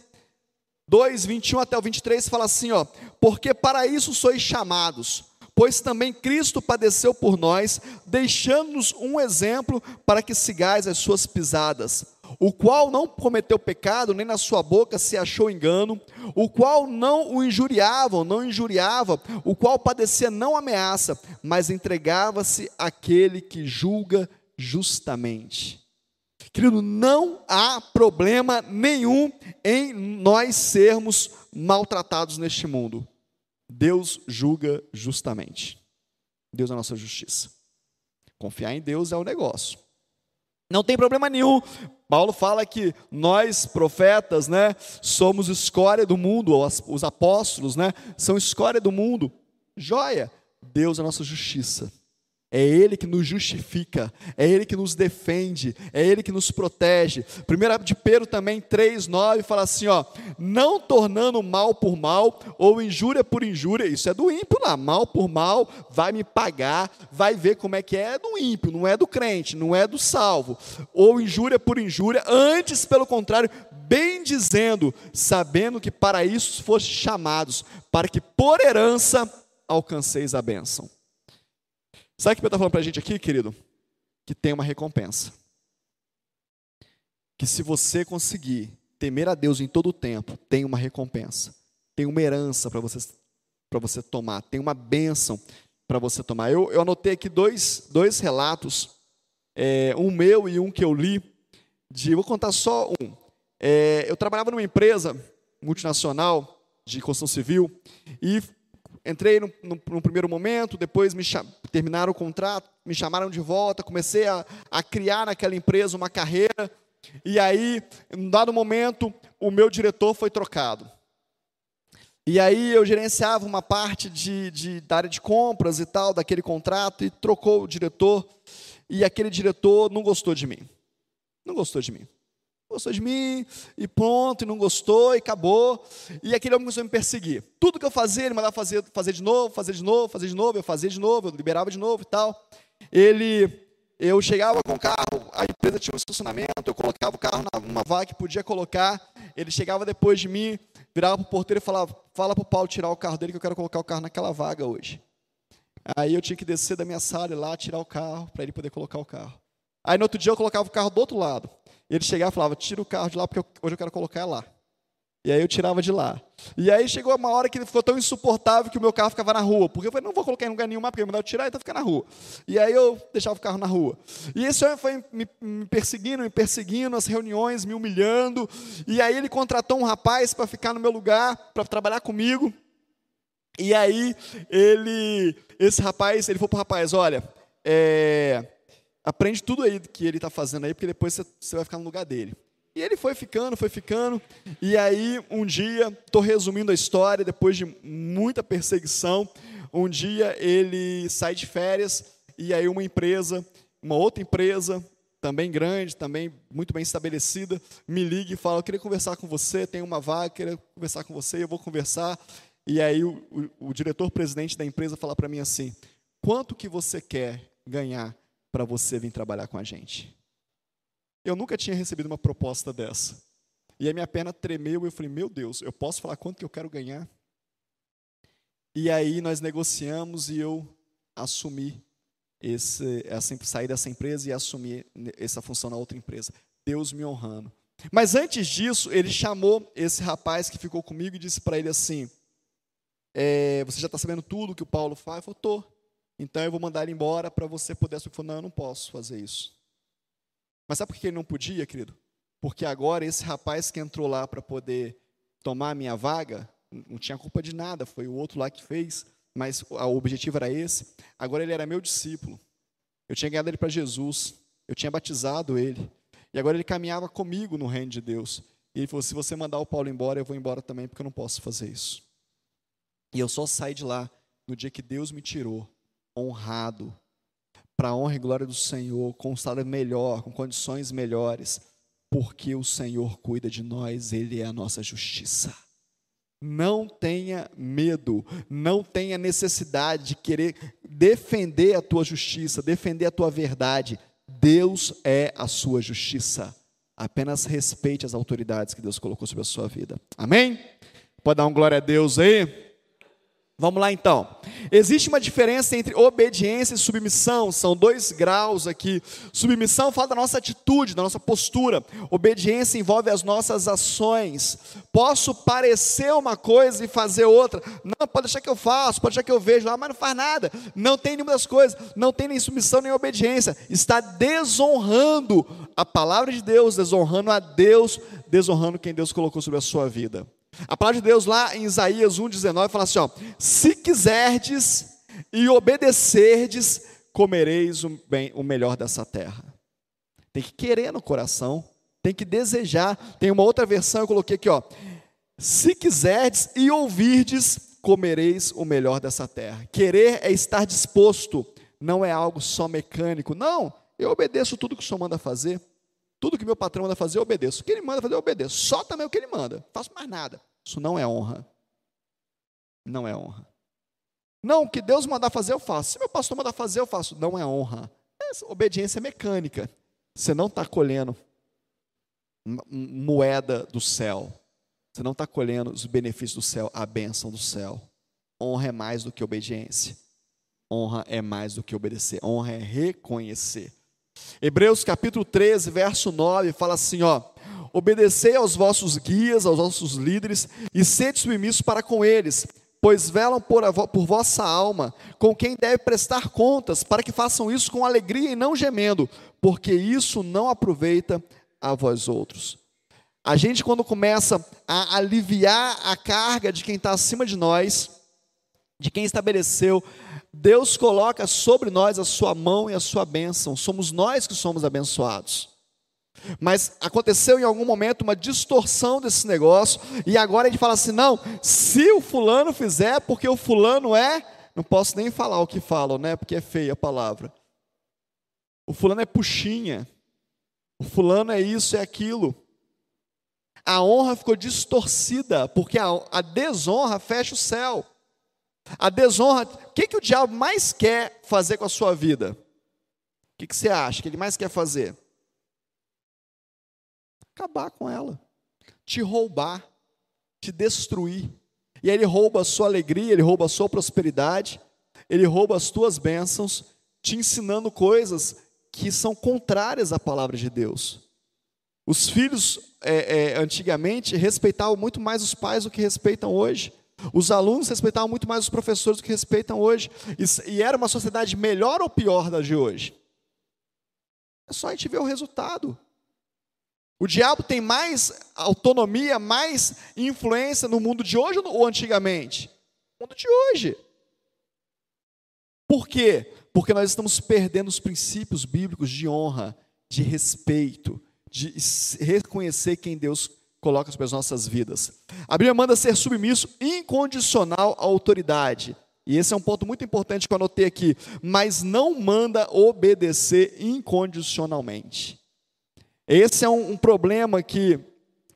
2, 21 até o 23 fala assim: ó, porque para isso sois chamados, pois também Cristo padeceu por nós, deixando-nos um exemplo para que sigais as suas pisadas o qual não cometeu pecado, nem na sua boca se achou engano, o qual não o injuriava, não injuriava, o qual padecia não ameaça, mas entregava-se àquele que julga justamente. Querido, não há problema nenhum em nós sermos maltratados neste mundo. Deus julga justamente. Deus é a nossa justiça. Confiar em Deus é o negócio. Não tem problema nenhum. Paulo fala que nós, profetas, né, somos escória do mundo, os apóstolos, né, são escória do mundo. Joia, Deus é a nossa justiça. É Ele que nos justifica, é Ele que nos defende, é Ele que nos protege. 1 de Pedro também 3,9 fala assim: ó, não tornando mal por mal ou injúria por injúria, isso é do ímpio lá, mal por mal, vai me pagar, vai ver como é que é, é do ímpio, não é do crente, não é do salvo, ou injúria por injúria, antes, pelo contrário, bem dizendo, sabendo que para isso foste chamados, para que por herança alcanceis a bênção. Sabe o que Pedro está falando para a gente aqui, querido? Que tem uma recompensa. Que se você conseguir temer a Deus em todo o tempo, tem uma recompensa. Tem uma herança para você, você tomar. Tem uma bênção para você tomar. Eu, eu anotei aqui dois, dois relatos, é, um meu e um que eu li. De, vou contar só um. é, eu trabalhava numa empresa multinacional de construção civil e entrei no, no, no primeiro momento, depois me terminaram o contrato, me chamaram de volta, comecei a, a criar naquela empresa uma carreira e aí, em dado momento, o meu diretor foi trocado. E aí eu gerenciava uma parte de, de, da área de compras e tal, daquele contrato, e trocou o diretor, e aquele diretor não gostou de mim. Não gostou de mim. Gostou de mim, e pronto, e não gostou, e acabou. E aquele homem começou a me perseguir. Tudo que eu fazia, ele mandava fazer, fazer de novo, fazer de novo, fazer de novo, eu fazia de novo, eu liberava de novo e tal. Ele eu chegava com o carro, a empresa tinha um estacionamento, eu colocava o carro numa vaga que podia colocar, ele chegava depois de mim, virava para o porteiro e falava, fala para o Paulo tirar o carro dele que eu quero colocar o carro naquela vaga hoje. Aí eu tinha que descer da minha sala e lá tirar o carro para ele poder colocar o carro. Aí no outro dia eu colocava o carro do outro lado. Ele chegava e falava, tira o carro de lá porque hoje eu quero colocar lá. E aí eu tirava de lá. E aí chegou uma hora que ele ficou tão insuportável que o meu carro ficava na rua. Porque eu falei, não vou colocar em lugar nenhum mais, porque ele mandava tirar, então fica na rua. E aí eu deixava o carro na rua. E esse homem foi me, me perseguindo, me perseguindo, as reuniões, me humilhando. E aí ele contratou um rapaz para ficar no meu lugar, para trabalhar comigo. E aí ele, esse rapaz, ele falou para o rapaz, olha, é, aprende tudo aí que ele está fazendo aí, porque depois você, vai ficar no lugar dele. E ele foi ficando, foi ficando. E aí, um dia, estou resumindo a história, depois de muita perseguição, um dia ele sai de férias e aí uma empresa, uma outra empresa, também grande, também muito bem estabelecida, me liga e fala: Eu queria conversar com você, tem uma vaga, queria conversar com você, eu vou conversar. E aí o, o, o diretor-presidente da empresa fala para mim assim: Quanto que você quer ganhar para você vir trabalhar com a gente? Eu nunca tinha recebido uma proposta dessa. E a minha perna tremeu eu falei: Meu Deus, eu posso falar quanto que eu quero ganhar? E aí nós negociamos e eu assumi esse, essa, sair dessa empresa e assumir essa função na outra empresa. Deus me honrando. Mas antes disso, ele chamou esse rapaz que ficou comigo e disse para ele assim: é, Você já está sabendo tudo que o Paulo faz? Eu falei: Estou. Então eu vou mandar ele embora para você poder. Ele falou: Não, eu não posso fazer isso. Mas sabe por que ele não podia, querido? Porque agora esse rapaz que entrou lá para poder tomar a minha vaga, não tinha culpa de nada, foi o outro lá que fez, mas o objetivo era esse. Agora ele era meu discípulo. Eu tinha ganhado ele para Jesus, eu tinha batizado ele. E agora ele caminhava comigo no reino de Deus. E ele falou: se você mandar o Paulo embora, eu vou embora também, porque eu não posso fazer isso. E eu só saí de lá no dia que Deus me tirou, honrado, para a honra e glória do Senhor, com um salário melhor, com condições melhores, porque o Senhor cuida de nós, Ele é a nossa justiça. Não tenha medo, não tenha necessidade de querer defender a tua justiça, defender a tua verdade. Deus é a sua justiça. Apenas respeite as autoridades que Deus colocou sobre a sua vida. Amém? Pode dar um glória a Deus aí? Vamos lá então. Existe uma diferença entre obediência e submissão, são dois graus aqui. Submissão fala da nossa atitude, da nossa postura. Obediência envolve as nossas ações. Posso parecer uma coisa e fazer outra. Não, pode deixar que eu faço, pode deixar que eu vejo, ah, mas não faz nada. Não tem nenhuma das coisas, não tem nem submissão nem obediência. Está desonrando a palavra de Deus, desonrando a Deus, desonrando quem Deus colocou sobre a sua vida. A palavra de Deus lá em Isaías 1,19 fala assim: ó, se quiserdes e obedecerdes, comereis o, bem, o melhor dessa terra. Tem que querer no coração, tem que desejar. Tem uma outra versão, eu coloquei aqui, ó. Se quiserdes e ouvirdes, comereis o melhor dessa terra. Querer é estar disposto, não é algo só mecânico. Não, eu obedeço tudo que o Senhor manda fazer. Tudo que meu patrão manda fazer, eu obedeço. O que ele manda fazer, eu obedeço. Só também o que ele manda. Não faço mais nada. Isso não é honra. Não é honra. Não, o que Deus mandar fazer, eu faço. Se meu pastor mandar fazer, eu faço. Não é honra. Essa obediência é mecânica. Você não está colhendo moeda do céu. Você não está colhendo os benefícios do céu, a bênção do céu. Honra é mais do que obediência. Honra é mais do que obedecer. Honra é reconhecer. Hebreus capítulo 13, verso 9, fala assim, ó: Obedecei aos vossos guias, aos vossos líderes, e sede submissos para com eles, pois velam por, a, por vossa alma, com quem deve prestar contas, para que façam isso com alegria e não gemendo, porque isso não aproveita a vós outros. A gente, quando começa a aliviar a carga de quem está acima de nós, de quem estabeleceu, Deus coloca sobre nós a sua mão e a sua bênção. Somos nós que somos abençoados. Mas aconteceu em algum momento uma distorção desse negócio, e agora a gente fala assim: não, se o fulano fizer, porque o fulano é. Não posso nem falar o que falam, né? Porque é feia a palavra. O fulano é puxinha. O fulano é isso, é aquilo. A honra ficou distorcida, porque a, a desonra fecha o céu. A desonra, o que, que o diabo mais quer fazer com a sua vida? O que, que você acha que ele mais quer fazer? Acabar com ela, te roubar, te destruir. E aí ele rouba a sua alegria, ele rouba a sua prosperidade, ele rouba as tuas bênçãos, te ensinando coisas que são contrárias à palavra de Deus. Os filhos, é, é, antigamente, respeitavam muito mais os pais do que respeitam hoje. Os alunos respeitavam muito mais os professores do que respeitam hoje. E, e era uma sociedade melhor ou pior da de hoje? É só a gente ver o resultado. O diabo tem mais autonomia, mais influência no mundo de hoje ou antigamente? No mundo de hoje. Por quê? Porque nós estamos perdendo os princípios bíblicos de honra, de respeito, de reconhecer quem Deus coloca sobre as nossas vidas. A Bíblia manda ser submisso incondicional à autoridade. E esse é um ponto muito importante que eu anotei aqui. Mas não manda obedecer incondicionalmente. Esse é um, um problema que,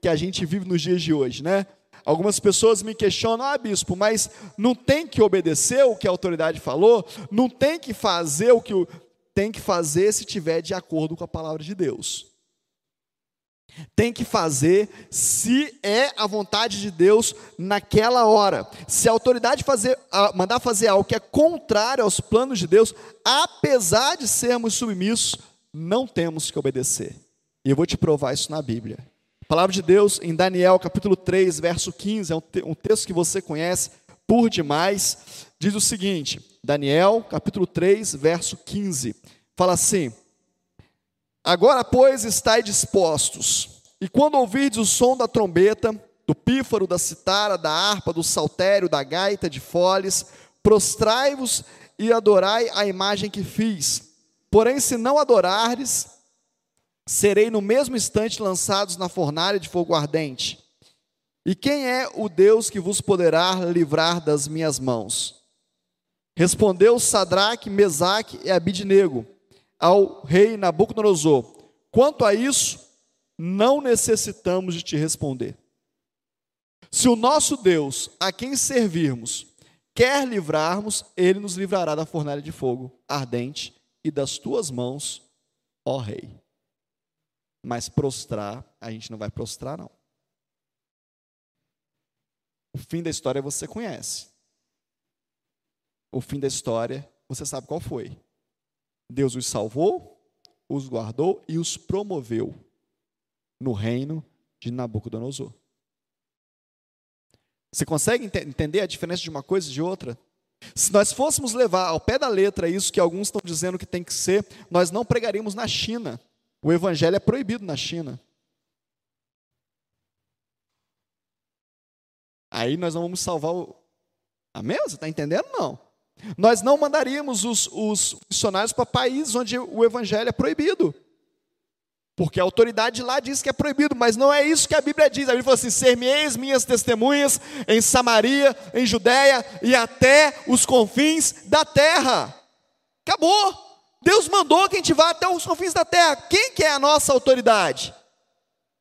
que a gente vive nos dias de hoje, né? Algumas pessoas me questionam, ah, bispo, mas não tem que obedecer o que a autoridade falou? Não tem que fazer o que o... tem que fazer se tiver de acordo com a palavra de Deus. Tem que fazer se é a vontade de Deus naquela hora. Se a autoridade fazer, mandar fazer algo que é contrário aos planos de Deus, apesar de sermos submissos, não temos que obedecer. E eu vou te provar isso na Bíblia. A palavra de Deus em Daniel, capítulo 3, verso 15, é um, texto que você conhece por demais. Diz o seguinte: Daniel, capítulo 3, verso 15. Fala assim: Agora, pois, estai dispostos, e quando ouvirdes o som da trombeta, do pífaro, da citara, da harpa, do saltério, da gaita, de foles, prostrai-vos e adorai a imagem que fiz. Porém, se não adorardes, serei no mesmo instante lançados na fornalha de fogo ardente. E quem é o Deus que vos poderá livrar das minhas mãos? Respondeu Sadraque, Mesaque e Abidnego ao rei Nabucodonosor: Quanto a isso, não necessitamos de te responder. Se o nosso Deus, a quem servirmos, quer livrarmos, ele nos livrará da fornalha de fogo ardente e das tuas mãos, ó rei. Mas prostrar, a gente não vai prostrar, não. O fim da história você conhece. O fim da história você sabe qual foi. Deus os salvou, os guardou e os promoveu no reino de Nabucodonosor. Você consegue ent entender a diferença de uma coisa e de outra? Se nós fôssemos levar ao pé da letra isso que alguns estão dizendo que tem que ser, nós não pregaríamos na China. O evangelho é proibido na China. Aí nós não vamos salvar o. Amém? Você está entendendo? Não. Nós não mandaríamos os, os missionários para países onde o evangelho é proibido. Porque a autoridade lá diz que é proibido, mas não é isso que a Bíblia diz. A Bíblia fala assim: ser-me-eis minhas testemunhas em Samaria, em Judéia e até os confins da terra. Acabou. Deus mandou que a gente vá até os confins da terra. Quem que é a nossa autoridade?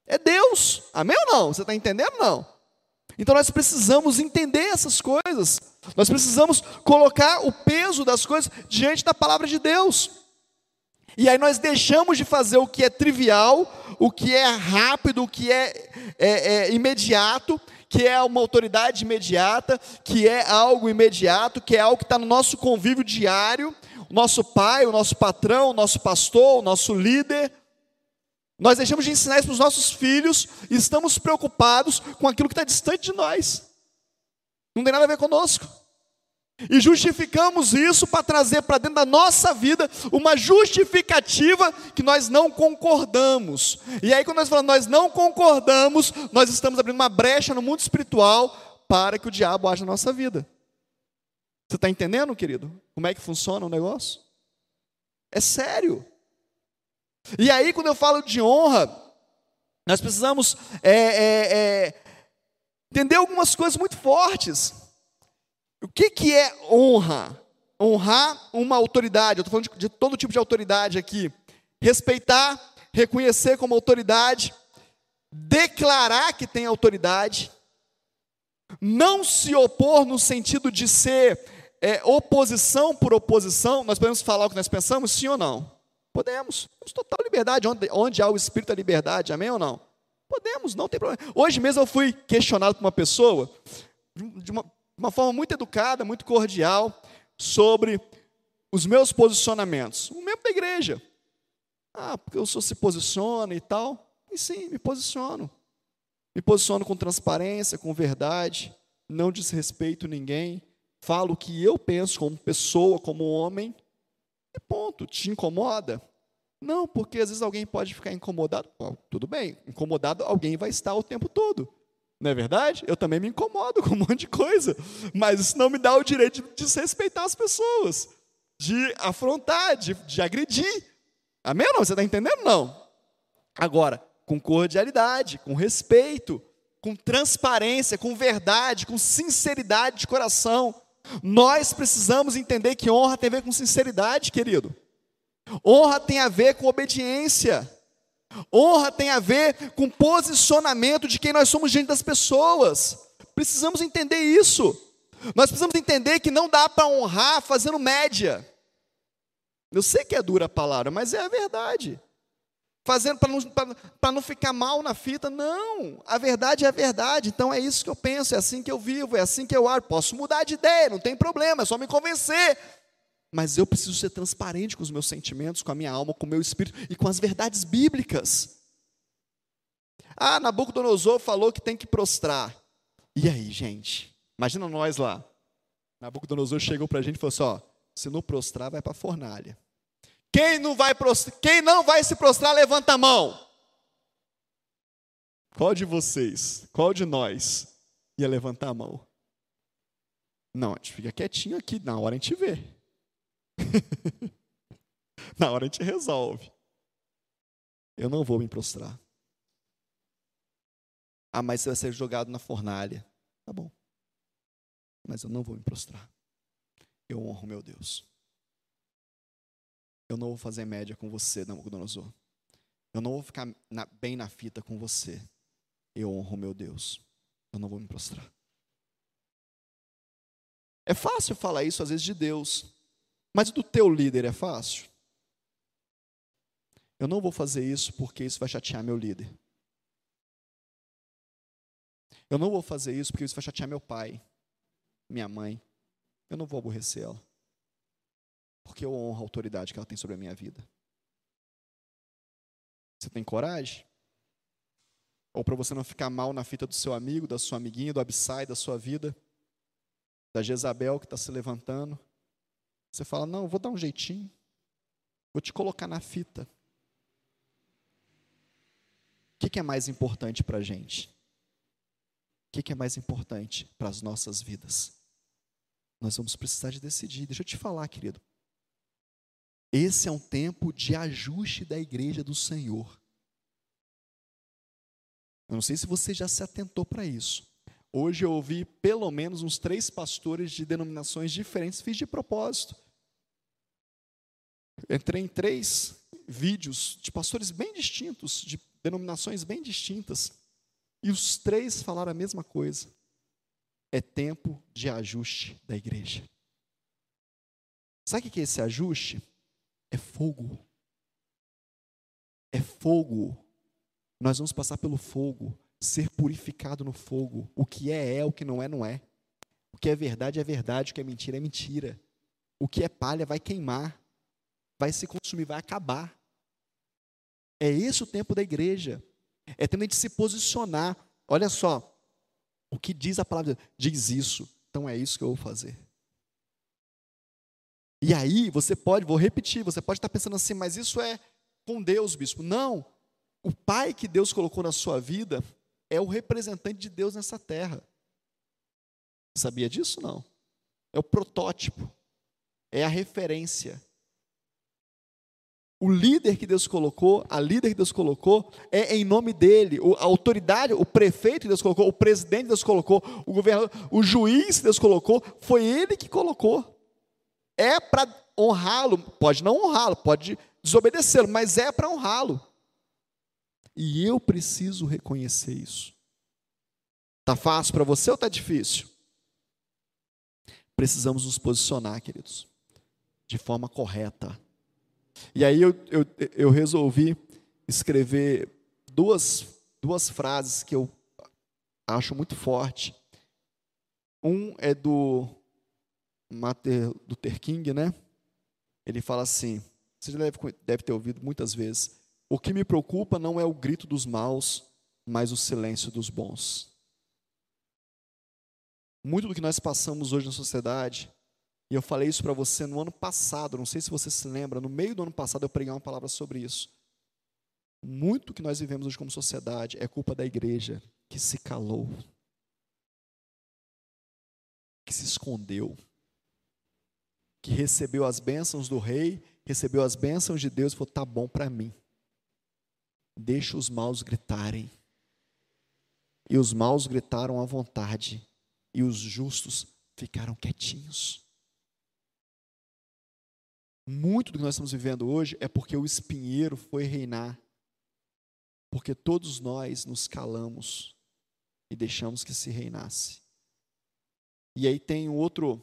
É Deus. Amém ou não? Você está entendendo? Não. Então nós precisamos entender essas coisas. Nós precisamos colocar o peso das coisas diante da palavra de Deus. E aí nós deixamos de fazer o que é trivial, o que é rápido, o que é, é, é imediato, que é uma autoridade imediata, que é algo imediato, que é algo que está no nosso convívio diário, nosso pai, o nosso patrão, o nosso pastor, o nosso líder. Nós deixamos de ensinar isso para os nossos filhos e estamos preocupados com aquilo que está distante de nós. Não tem nada a ver conosco. E justificamos isso para trazer para dentro da nossa vida uma justificativa que nós não concordamos. E aí, quando nós falamos nós não concordamos, nós estamos abrindo uma brecha no mundo espiritual para que o diabo haja na nossa vida. Você está entendendo, querido? Como é que funciona o negócio? É sério. E aí, quando eu falo de honra, nós precisamos é, é, é, entender algumas coisas muito fortes. O que, que é honra? Honrar uma autoridade, eu estou falando de, de todo tipo de autoridade aqui. Respeitar, reconhecer como autoridade, declarar que tem autoridade, não se opor no sentido de ser é, oposição por oposição, nós podemos falar o que nós pensamos, sim ou não? Podemos, temos total liberdade, onde, onde há o espírito da liberdade, amém ou não? Podemos, não tem problema. Hoje mesmo eu fui questionado por uma pessoa, de uma, uma forma muito educada, muito cordial, sobre os meus posicionamentos. Um membro da igreja. Ah, porque o senhor se posiciona e tal. E sim, me posiciono. Me posiciono com transparência, com verdade, não desrespeito ninguém, falo o que eu penso como pessoa, como homem, e ponto. Te incomoda? Não, porque às vezes alguém pode ficar incomodado. Bom, tudo bem, incomodado alguém vai estar o tempo todo. Não é verdade? Eu também me incomodo com um monte de coisa, mas isso não me dá o direito de desrespeitar as pessoas, de afrontar, de, de agredir. Amém ou não? Você está entendendo? Não. Agora, com cordialidade, com respeito, com transparência, com verdade, com sinceridade de coração. Nós precisamos entender que honra tem a ver com sinceridade, querido. Honra tem a ver com obediência. Honra tem a ver com posicionamento de quem nós somos diante das pessoas. Precisamos entender isso. Nós precisamos entender que não dá para honrar fazendo média. Eu sei que é dura a palavra, mas é a verdade. Fazendo para não, não ficar mal na fita, não. A verdade é a verdade, então é isso que eu penso, é assim que eu vivo, é assim que eu acho. Posso mudar de ideia, não tem problema, é só me convencer mas eu preciso ser transparente com os meus sentimentos, com a minha alma, com o meu espírito e com as verdades bíblicas. Ah, Nabucodonosor falou que tem que prostrar. E aí, gente? Imagina nós lá. Nabucodonosor chegou para a gente e falou assim: ó, se não prostrar, vai para a fornalha. Quem não vai quem não vai se prostrar, levanta a mão. Qual de vocês, qual de nós ia levantar a mão? Não, a gente fica quietinho aqui, na hora a gente vê. Na hora a gente resolve. Eu não vou me prostrar. Ah, mas você vai ser jogado na fornalha. Tá bom. Mas eu não vou me prostrar. Eu honro meu Deus. Eu não vou fazer média com você, Nabucodonosor. Eu não vou ficar na, bem na fita com você. Eu honro meu Deus. Eu não vou me prostrar. É fácil falar isso às vezes de Deus. Mas do teu líder é fácil? Eu não vou fazer isso porque isso vai chatear meu líder. Eu não vou fazer isso porque isso vai chatear meu pai, minha mãe. Eu não vou aborrecer ela. Porque eu honro a autoridade que ela tem sobre a minha vida. Você tem coragem? Ou para você não ficar mal na fita do seu amigo, da sua amiguinha, do Abissai, da sua vida, da Jezabel que está se levantando, você fala: Não, vou dar um jeitinho, vou te colocar na fita. O que, é mais importante para a gente? O que é mais importante para as nossas vidas? Nós vamos precisar de decidir. Deixa eu te falar, querido. Esse é um tempo de ajuste da igreja do Senhor. Eu não sei se você já se atentou para isso. Hoje eu ouvi pelo menos uns três pastores de denominações diferentes, fiz de propósito. Entrei em três vídeos de pastores bem distintos, de denominações bem distintas, e os três falaram a mesma coisa. É tempo de ajuste da igreja. Sabe o que é esse ajuste? É fogo. É fogo. Nós vamos passar pelo fogo ser purificado no fogo. O que é, é, o que não é, não é. O que é verdade é verdade, o que é mentira é mentira. O que é palha vai queimar, vai se consumir, vai acabar. É esse o tempo da igreja. É tempo de se posicionar. Olha só, o que diz a palavra? Diz isso. Então é isso que eu vou fazer. E aí você pode, vou repetir, você pode estar pensando assim, mas isso é com Deus, bispo. Não. O pai que Deus colocou na sua vida é o representante de Deus nessa terra. Sabia disso? Não. É o protótipo, é a referência. O líder que Deus colocou, a líder que Deus colocou, é em nome dele. A autoridade, o prefeito que Deus colocou, o presidente que Deus colocou, o governador, o juiz que Deus colocou, foi ele que colocou. É para honrá-lo, pode não honrá-lo, pode desobedecê-lo, mas é para honrá-lo. E eu preciso reconhecer isso. Tá fácil para você ou tá difícil? Precisamos nos posicionar, queridos, de forma correta. E aí eu, eu, eu resolvi escrever duas, duas frases que eu acho muito forte. Um é do Martin Luther King, né? Ele fala assim, você deve, deve ter ouvido muitas vezes, o que me preocupa não é o grito dos maus, mas o silêncio dos bons. Muito do que nós passamos hoje na sociedade, e eu falei isso para você no ano passado, não sei se você se lembra, no meio do ano passado eu preguei uma palavra sobre isso. Muito que nós vivemos hoje como sociedade é culpa da igreja que se calou, que se escondeu, que recebeu as bênçãos do rei, recebeu as bênçãos de Deus falou: tá bom para mim. Deixa os maus gritarem. E os maus gritaram à vontade e os justos ficaram quietinhos. Muito do que nós estamos vivendo hoje é porque o espinheiro foi reinar. Porque todos nós nos calamos e deixamos que se reinasse. E aí tem um outro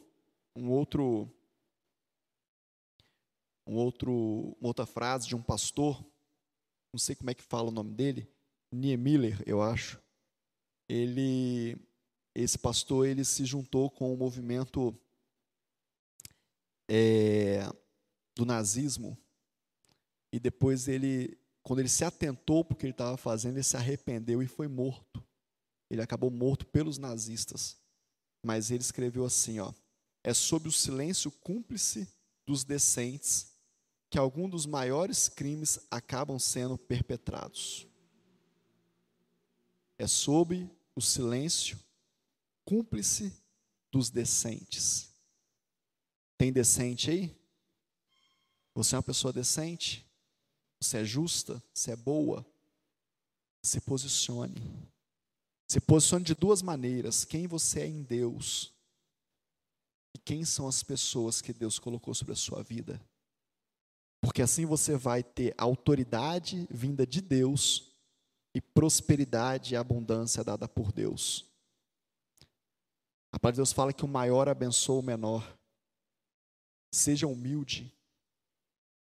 um outro um outro uma outra frase de um pastor, não sei como é que fala o nome dele, Niemiller, eu acho. Ele esse pastor ele se juntou com o movimento é, do nazismo e depois ele, quando ele se atentou porque ele estava fazendo, ele se arrependeu e foi morto. Ele acabou morto pelos nazistas. Mas ele escreveu assim, ó: É sob o silêncio cúmplice dos decentes que alguns dos maiores crimes acabam sendo perpetrados. É sob o silêncio cúmplice dos decentes. Tem decente aí? Você é uma pessoa decente? Você é justa? Você é boa? Se posicione. Se posicione de duas maneiras: quem você é em Deus e quem são as pessoas que Deus colocou sobre a sua vida. Porque assim você vai ter autoridade vinda de Deus e prosperidade e abundância dada por Deus. A palavra de Deus fala que o maior abençoa o menor. Seja humilde.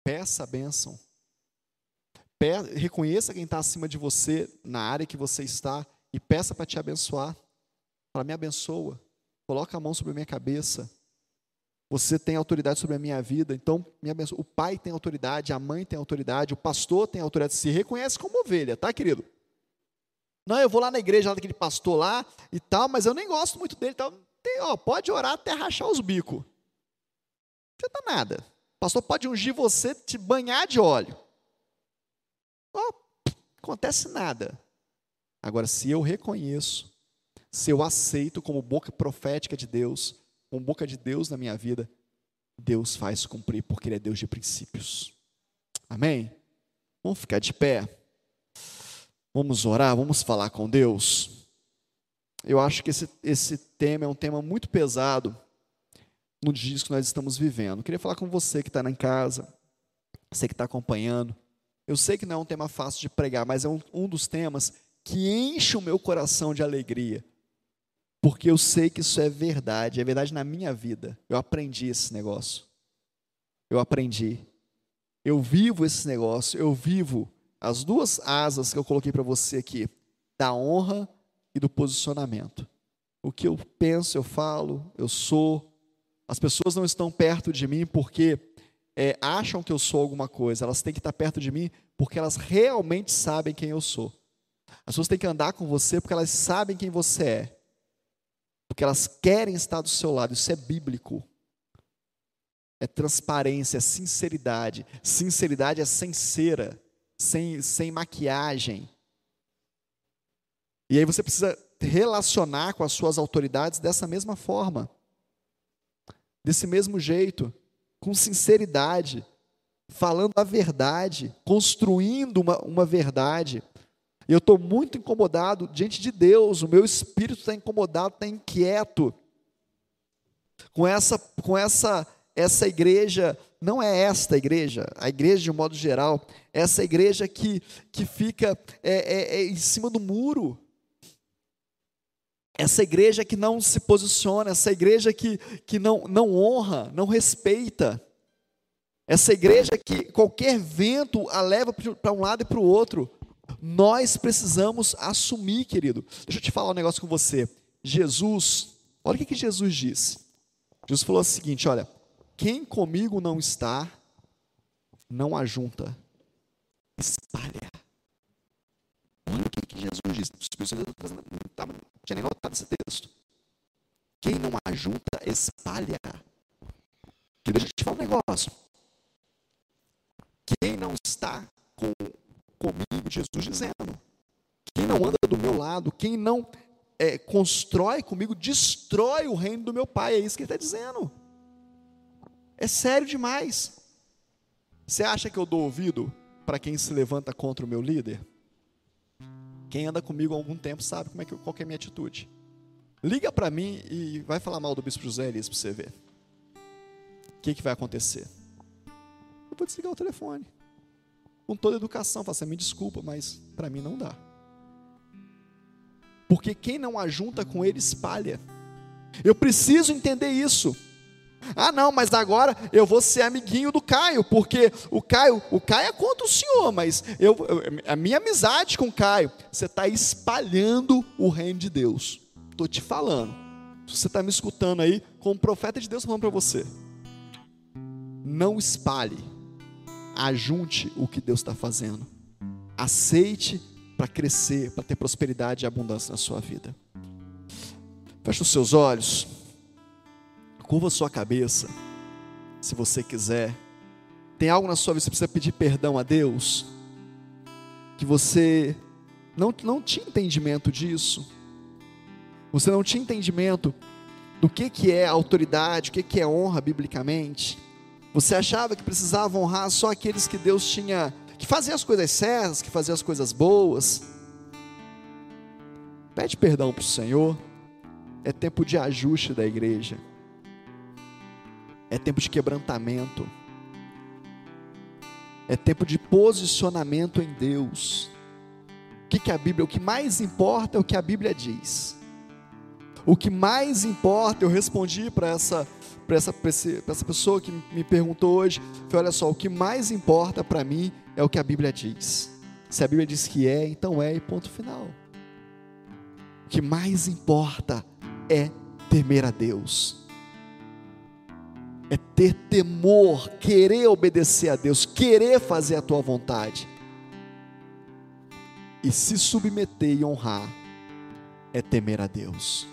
Peça a bênção. reconheça quem está acima de você, na área que você está, e peça para te abençoar. Fala, me abençoa. Coloca a mão sobre a minha cabeça. Você tem autoridade sobre a minha vida, então. O pai tem autoridade, a mãe tem autoridade, o pastor tem autoridade. Se reconhece como ovelha, tá, querido? Não, eu vou lá na igreja lá daquele pastor lá e tal, mas eu nem gosto muito dele. Tal. Tem, ó, pode orar até rachar os bicos. Não dá nada. O pastor pode ungir você, te banhar de óleo. Ó, acontece nada. Agora, se eu reconheço, se eu aceito como boca profética de Deus, como boca de Deus na minha vida, Deus faz cumprir, porque Ele é Deus de princípios. Amém? Vamos ficar de pé. Vamos orar, vamos falar com Deus. Eu acho que esse, esse tema é um tema muito pesado no dias que nós estamos vivendo. Eu queria falar com você que está em casa, você que está acompanhando. Eu sei que não é um tema fácil de pregar, mas é um, um dos temas que enche o meu coração de alegria, porque eu sei que isso é verdade, é verdade na minha vida. Eu aprendi esse negócio. Eu aprendi. Eu vivo esse negócio, eu vivo as duas asas que eu coloquei para você aqui, da honra e do posicionamento. O que eu penso, eu falo, eu sou. As pessoas não estão perto de mim porque é, acham que eu sou alguma coisa, elas têm que estar perto de mim porque elas realmente sabem quem eu sou. As pessoas têm que andar com você porque elas sabem quem você é, porque elas querem estar do seu lado, isso é bíblico. é transparência, é sinceridade. Sinceridade é sem cera, sem, sem maquiagem. E aí você precisa relacionar com as suas autoridades dessa mesma forma, desse mesmo jeito, com sinceridade, falando a verdade, construindo uma, uma verdade. Eu estou muito incomodado diante de Deus, o meu espírito está incomodado, está inquieto. Com essa, com essa, essa igreja, não é esta igreja, a igreja de um modo geral, essa igreja que, que fica é, é, é em cima do muro, essa igreja que não se posiciona, essa igreja que, que não, não honra, não respeita, essa igreja que qualquer vento a leva para um lado e para o outro. Nós precisamos assumir, querido. Deixa eu te falar um negócio com você. Jesus, olha o que, Jesus disse. Jesus falou o seguinte: olha, quem comigo não está, não ajunta, espalha. Olha o que, Jesus disse. Não tinha nem notado esse texto. Quem não ajunta, espalha. Deixa eu te falar um negócio. Quem não está com, comigo, Jesus dizendo, quem não anda do meu lado, quem não é, constrói comigo, destrói o reino do meu pai. É isso que ele está dizendo. É sério demais. Você acha que eu dou ouvido para quem se levanta contra o meu líder? Quem anda comigo há algum tempo sabe como é que, qual é a minha atitude. Liga para mim e vai falar mal do bispo José Elias para você ver. O que, que vai acontecer? Eu vou desligar o telefone. Com toda educação, faça assim, me desculpa, mas para mim não dá. Porque quem não ajunta com ele espalha. Eu preciso entender isso. Ah, não, mas agora eu vou ser amiguinho do Caio, porque o Caio, o Caio é contra o senhor, mas eu, a minha amizade com o Caio, você está espalhando o reino de Deus. Estou te falando. Você está me escutando aí, como profeta de Deus falando para você. Não espalhe, ajunte o que Deus está fazendo. Aceite para crescer, para ter prosperidade e abundância na sua vida. Feche os seus olhos, curva a sua cabeça, se você quiser. Tem algo na sua vida que você precisa pedir perdão a Deus, que você não, não tinha entendimento disso, você não tinha entendimento do que, que é autoridade, o que, que é honra biblicamente. Você achava que precisava honrar só aqueles que Deus tinha que fazia as coisas certas, que fazia as coisas boas. Pede perdão para o Senhor. É tempo de ajuste da igreja. É tempo de quebrantamento. É tempo de posicionamento em Deus. O que, que a Bíblia, o que mais importa é o que a Bíblia diz. O que mais importa, eu respondi para essa, essa, essa pessoa que me perguntou hoje, foi, olha só, o que mais importa para mim é o que a Bíblia diz. Se a Bíblia diz que é, então é, e ponto final. O que mais importa é temer a Deus, é ter temor, querer obedecer a Deus, querer fazer a tua vontade, e se submeter e honrar, é temer a Deus.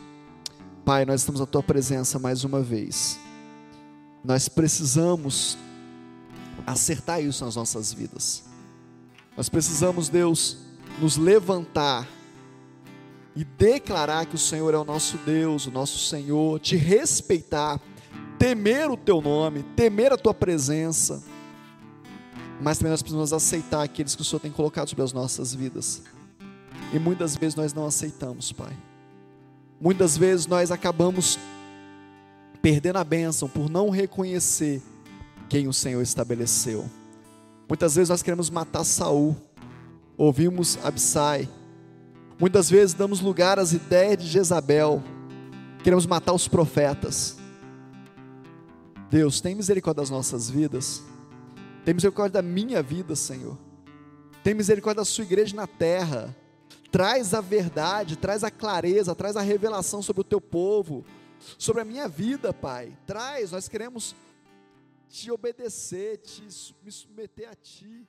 Pai, nós estamos na tua presença mais uma vez, nós precisamos acertar isso nas nossas vidas. Nós precisamos, Deus, nos levantar e declarar que o Senhor é o nosso Deus, o nosso Senhor, te respeitar, temer o teu nome, temer a tua presença. Mas também nós precisamos aceitar aqueles que o Senhor tem colocado sobre as nossas vidas. E muitas vezes nós não aceitamos, Pai. Muitas vezes nós acabamos perdendo a bênção por não reconhecer quem o Senhor estabeleceu. Muitas vezes nós queremos matar Saul, ouvimos Absai. Muitas vezes damos lugar às ideias de Jezabel, queremos matar os profetas. Deus, tem misericórdia das nossas vidas, tem misericórdia da minha vida, Senhor, tem misericórdia da sua igreja na terra, traz a verdade, traz a clareza, traz a revelação sobre o teu povo, sobre a minha vida, Pai, traz, nós queremos te obedecer, te me submeter a Ti.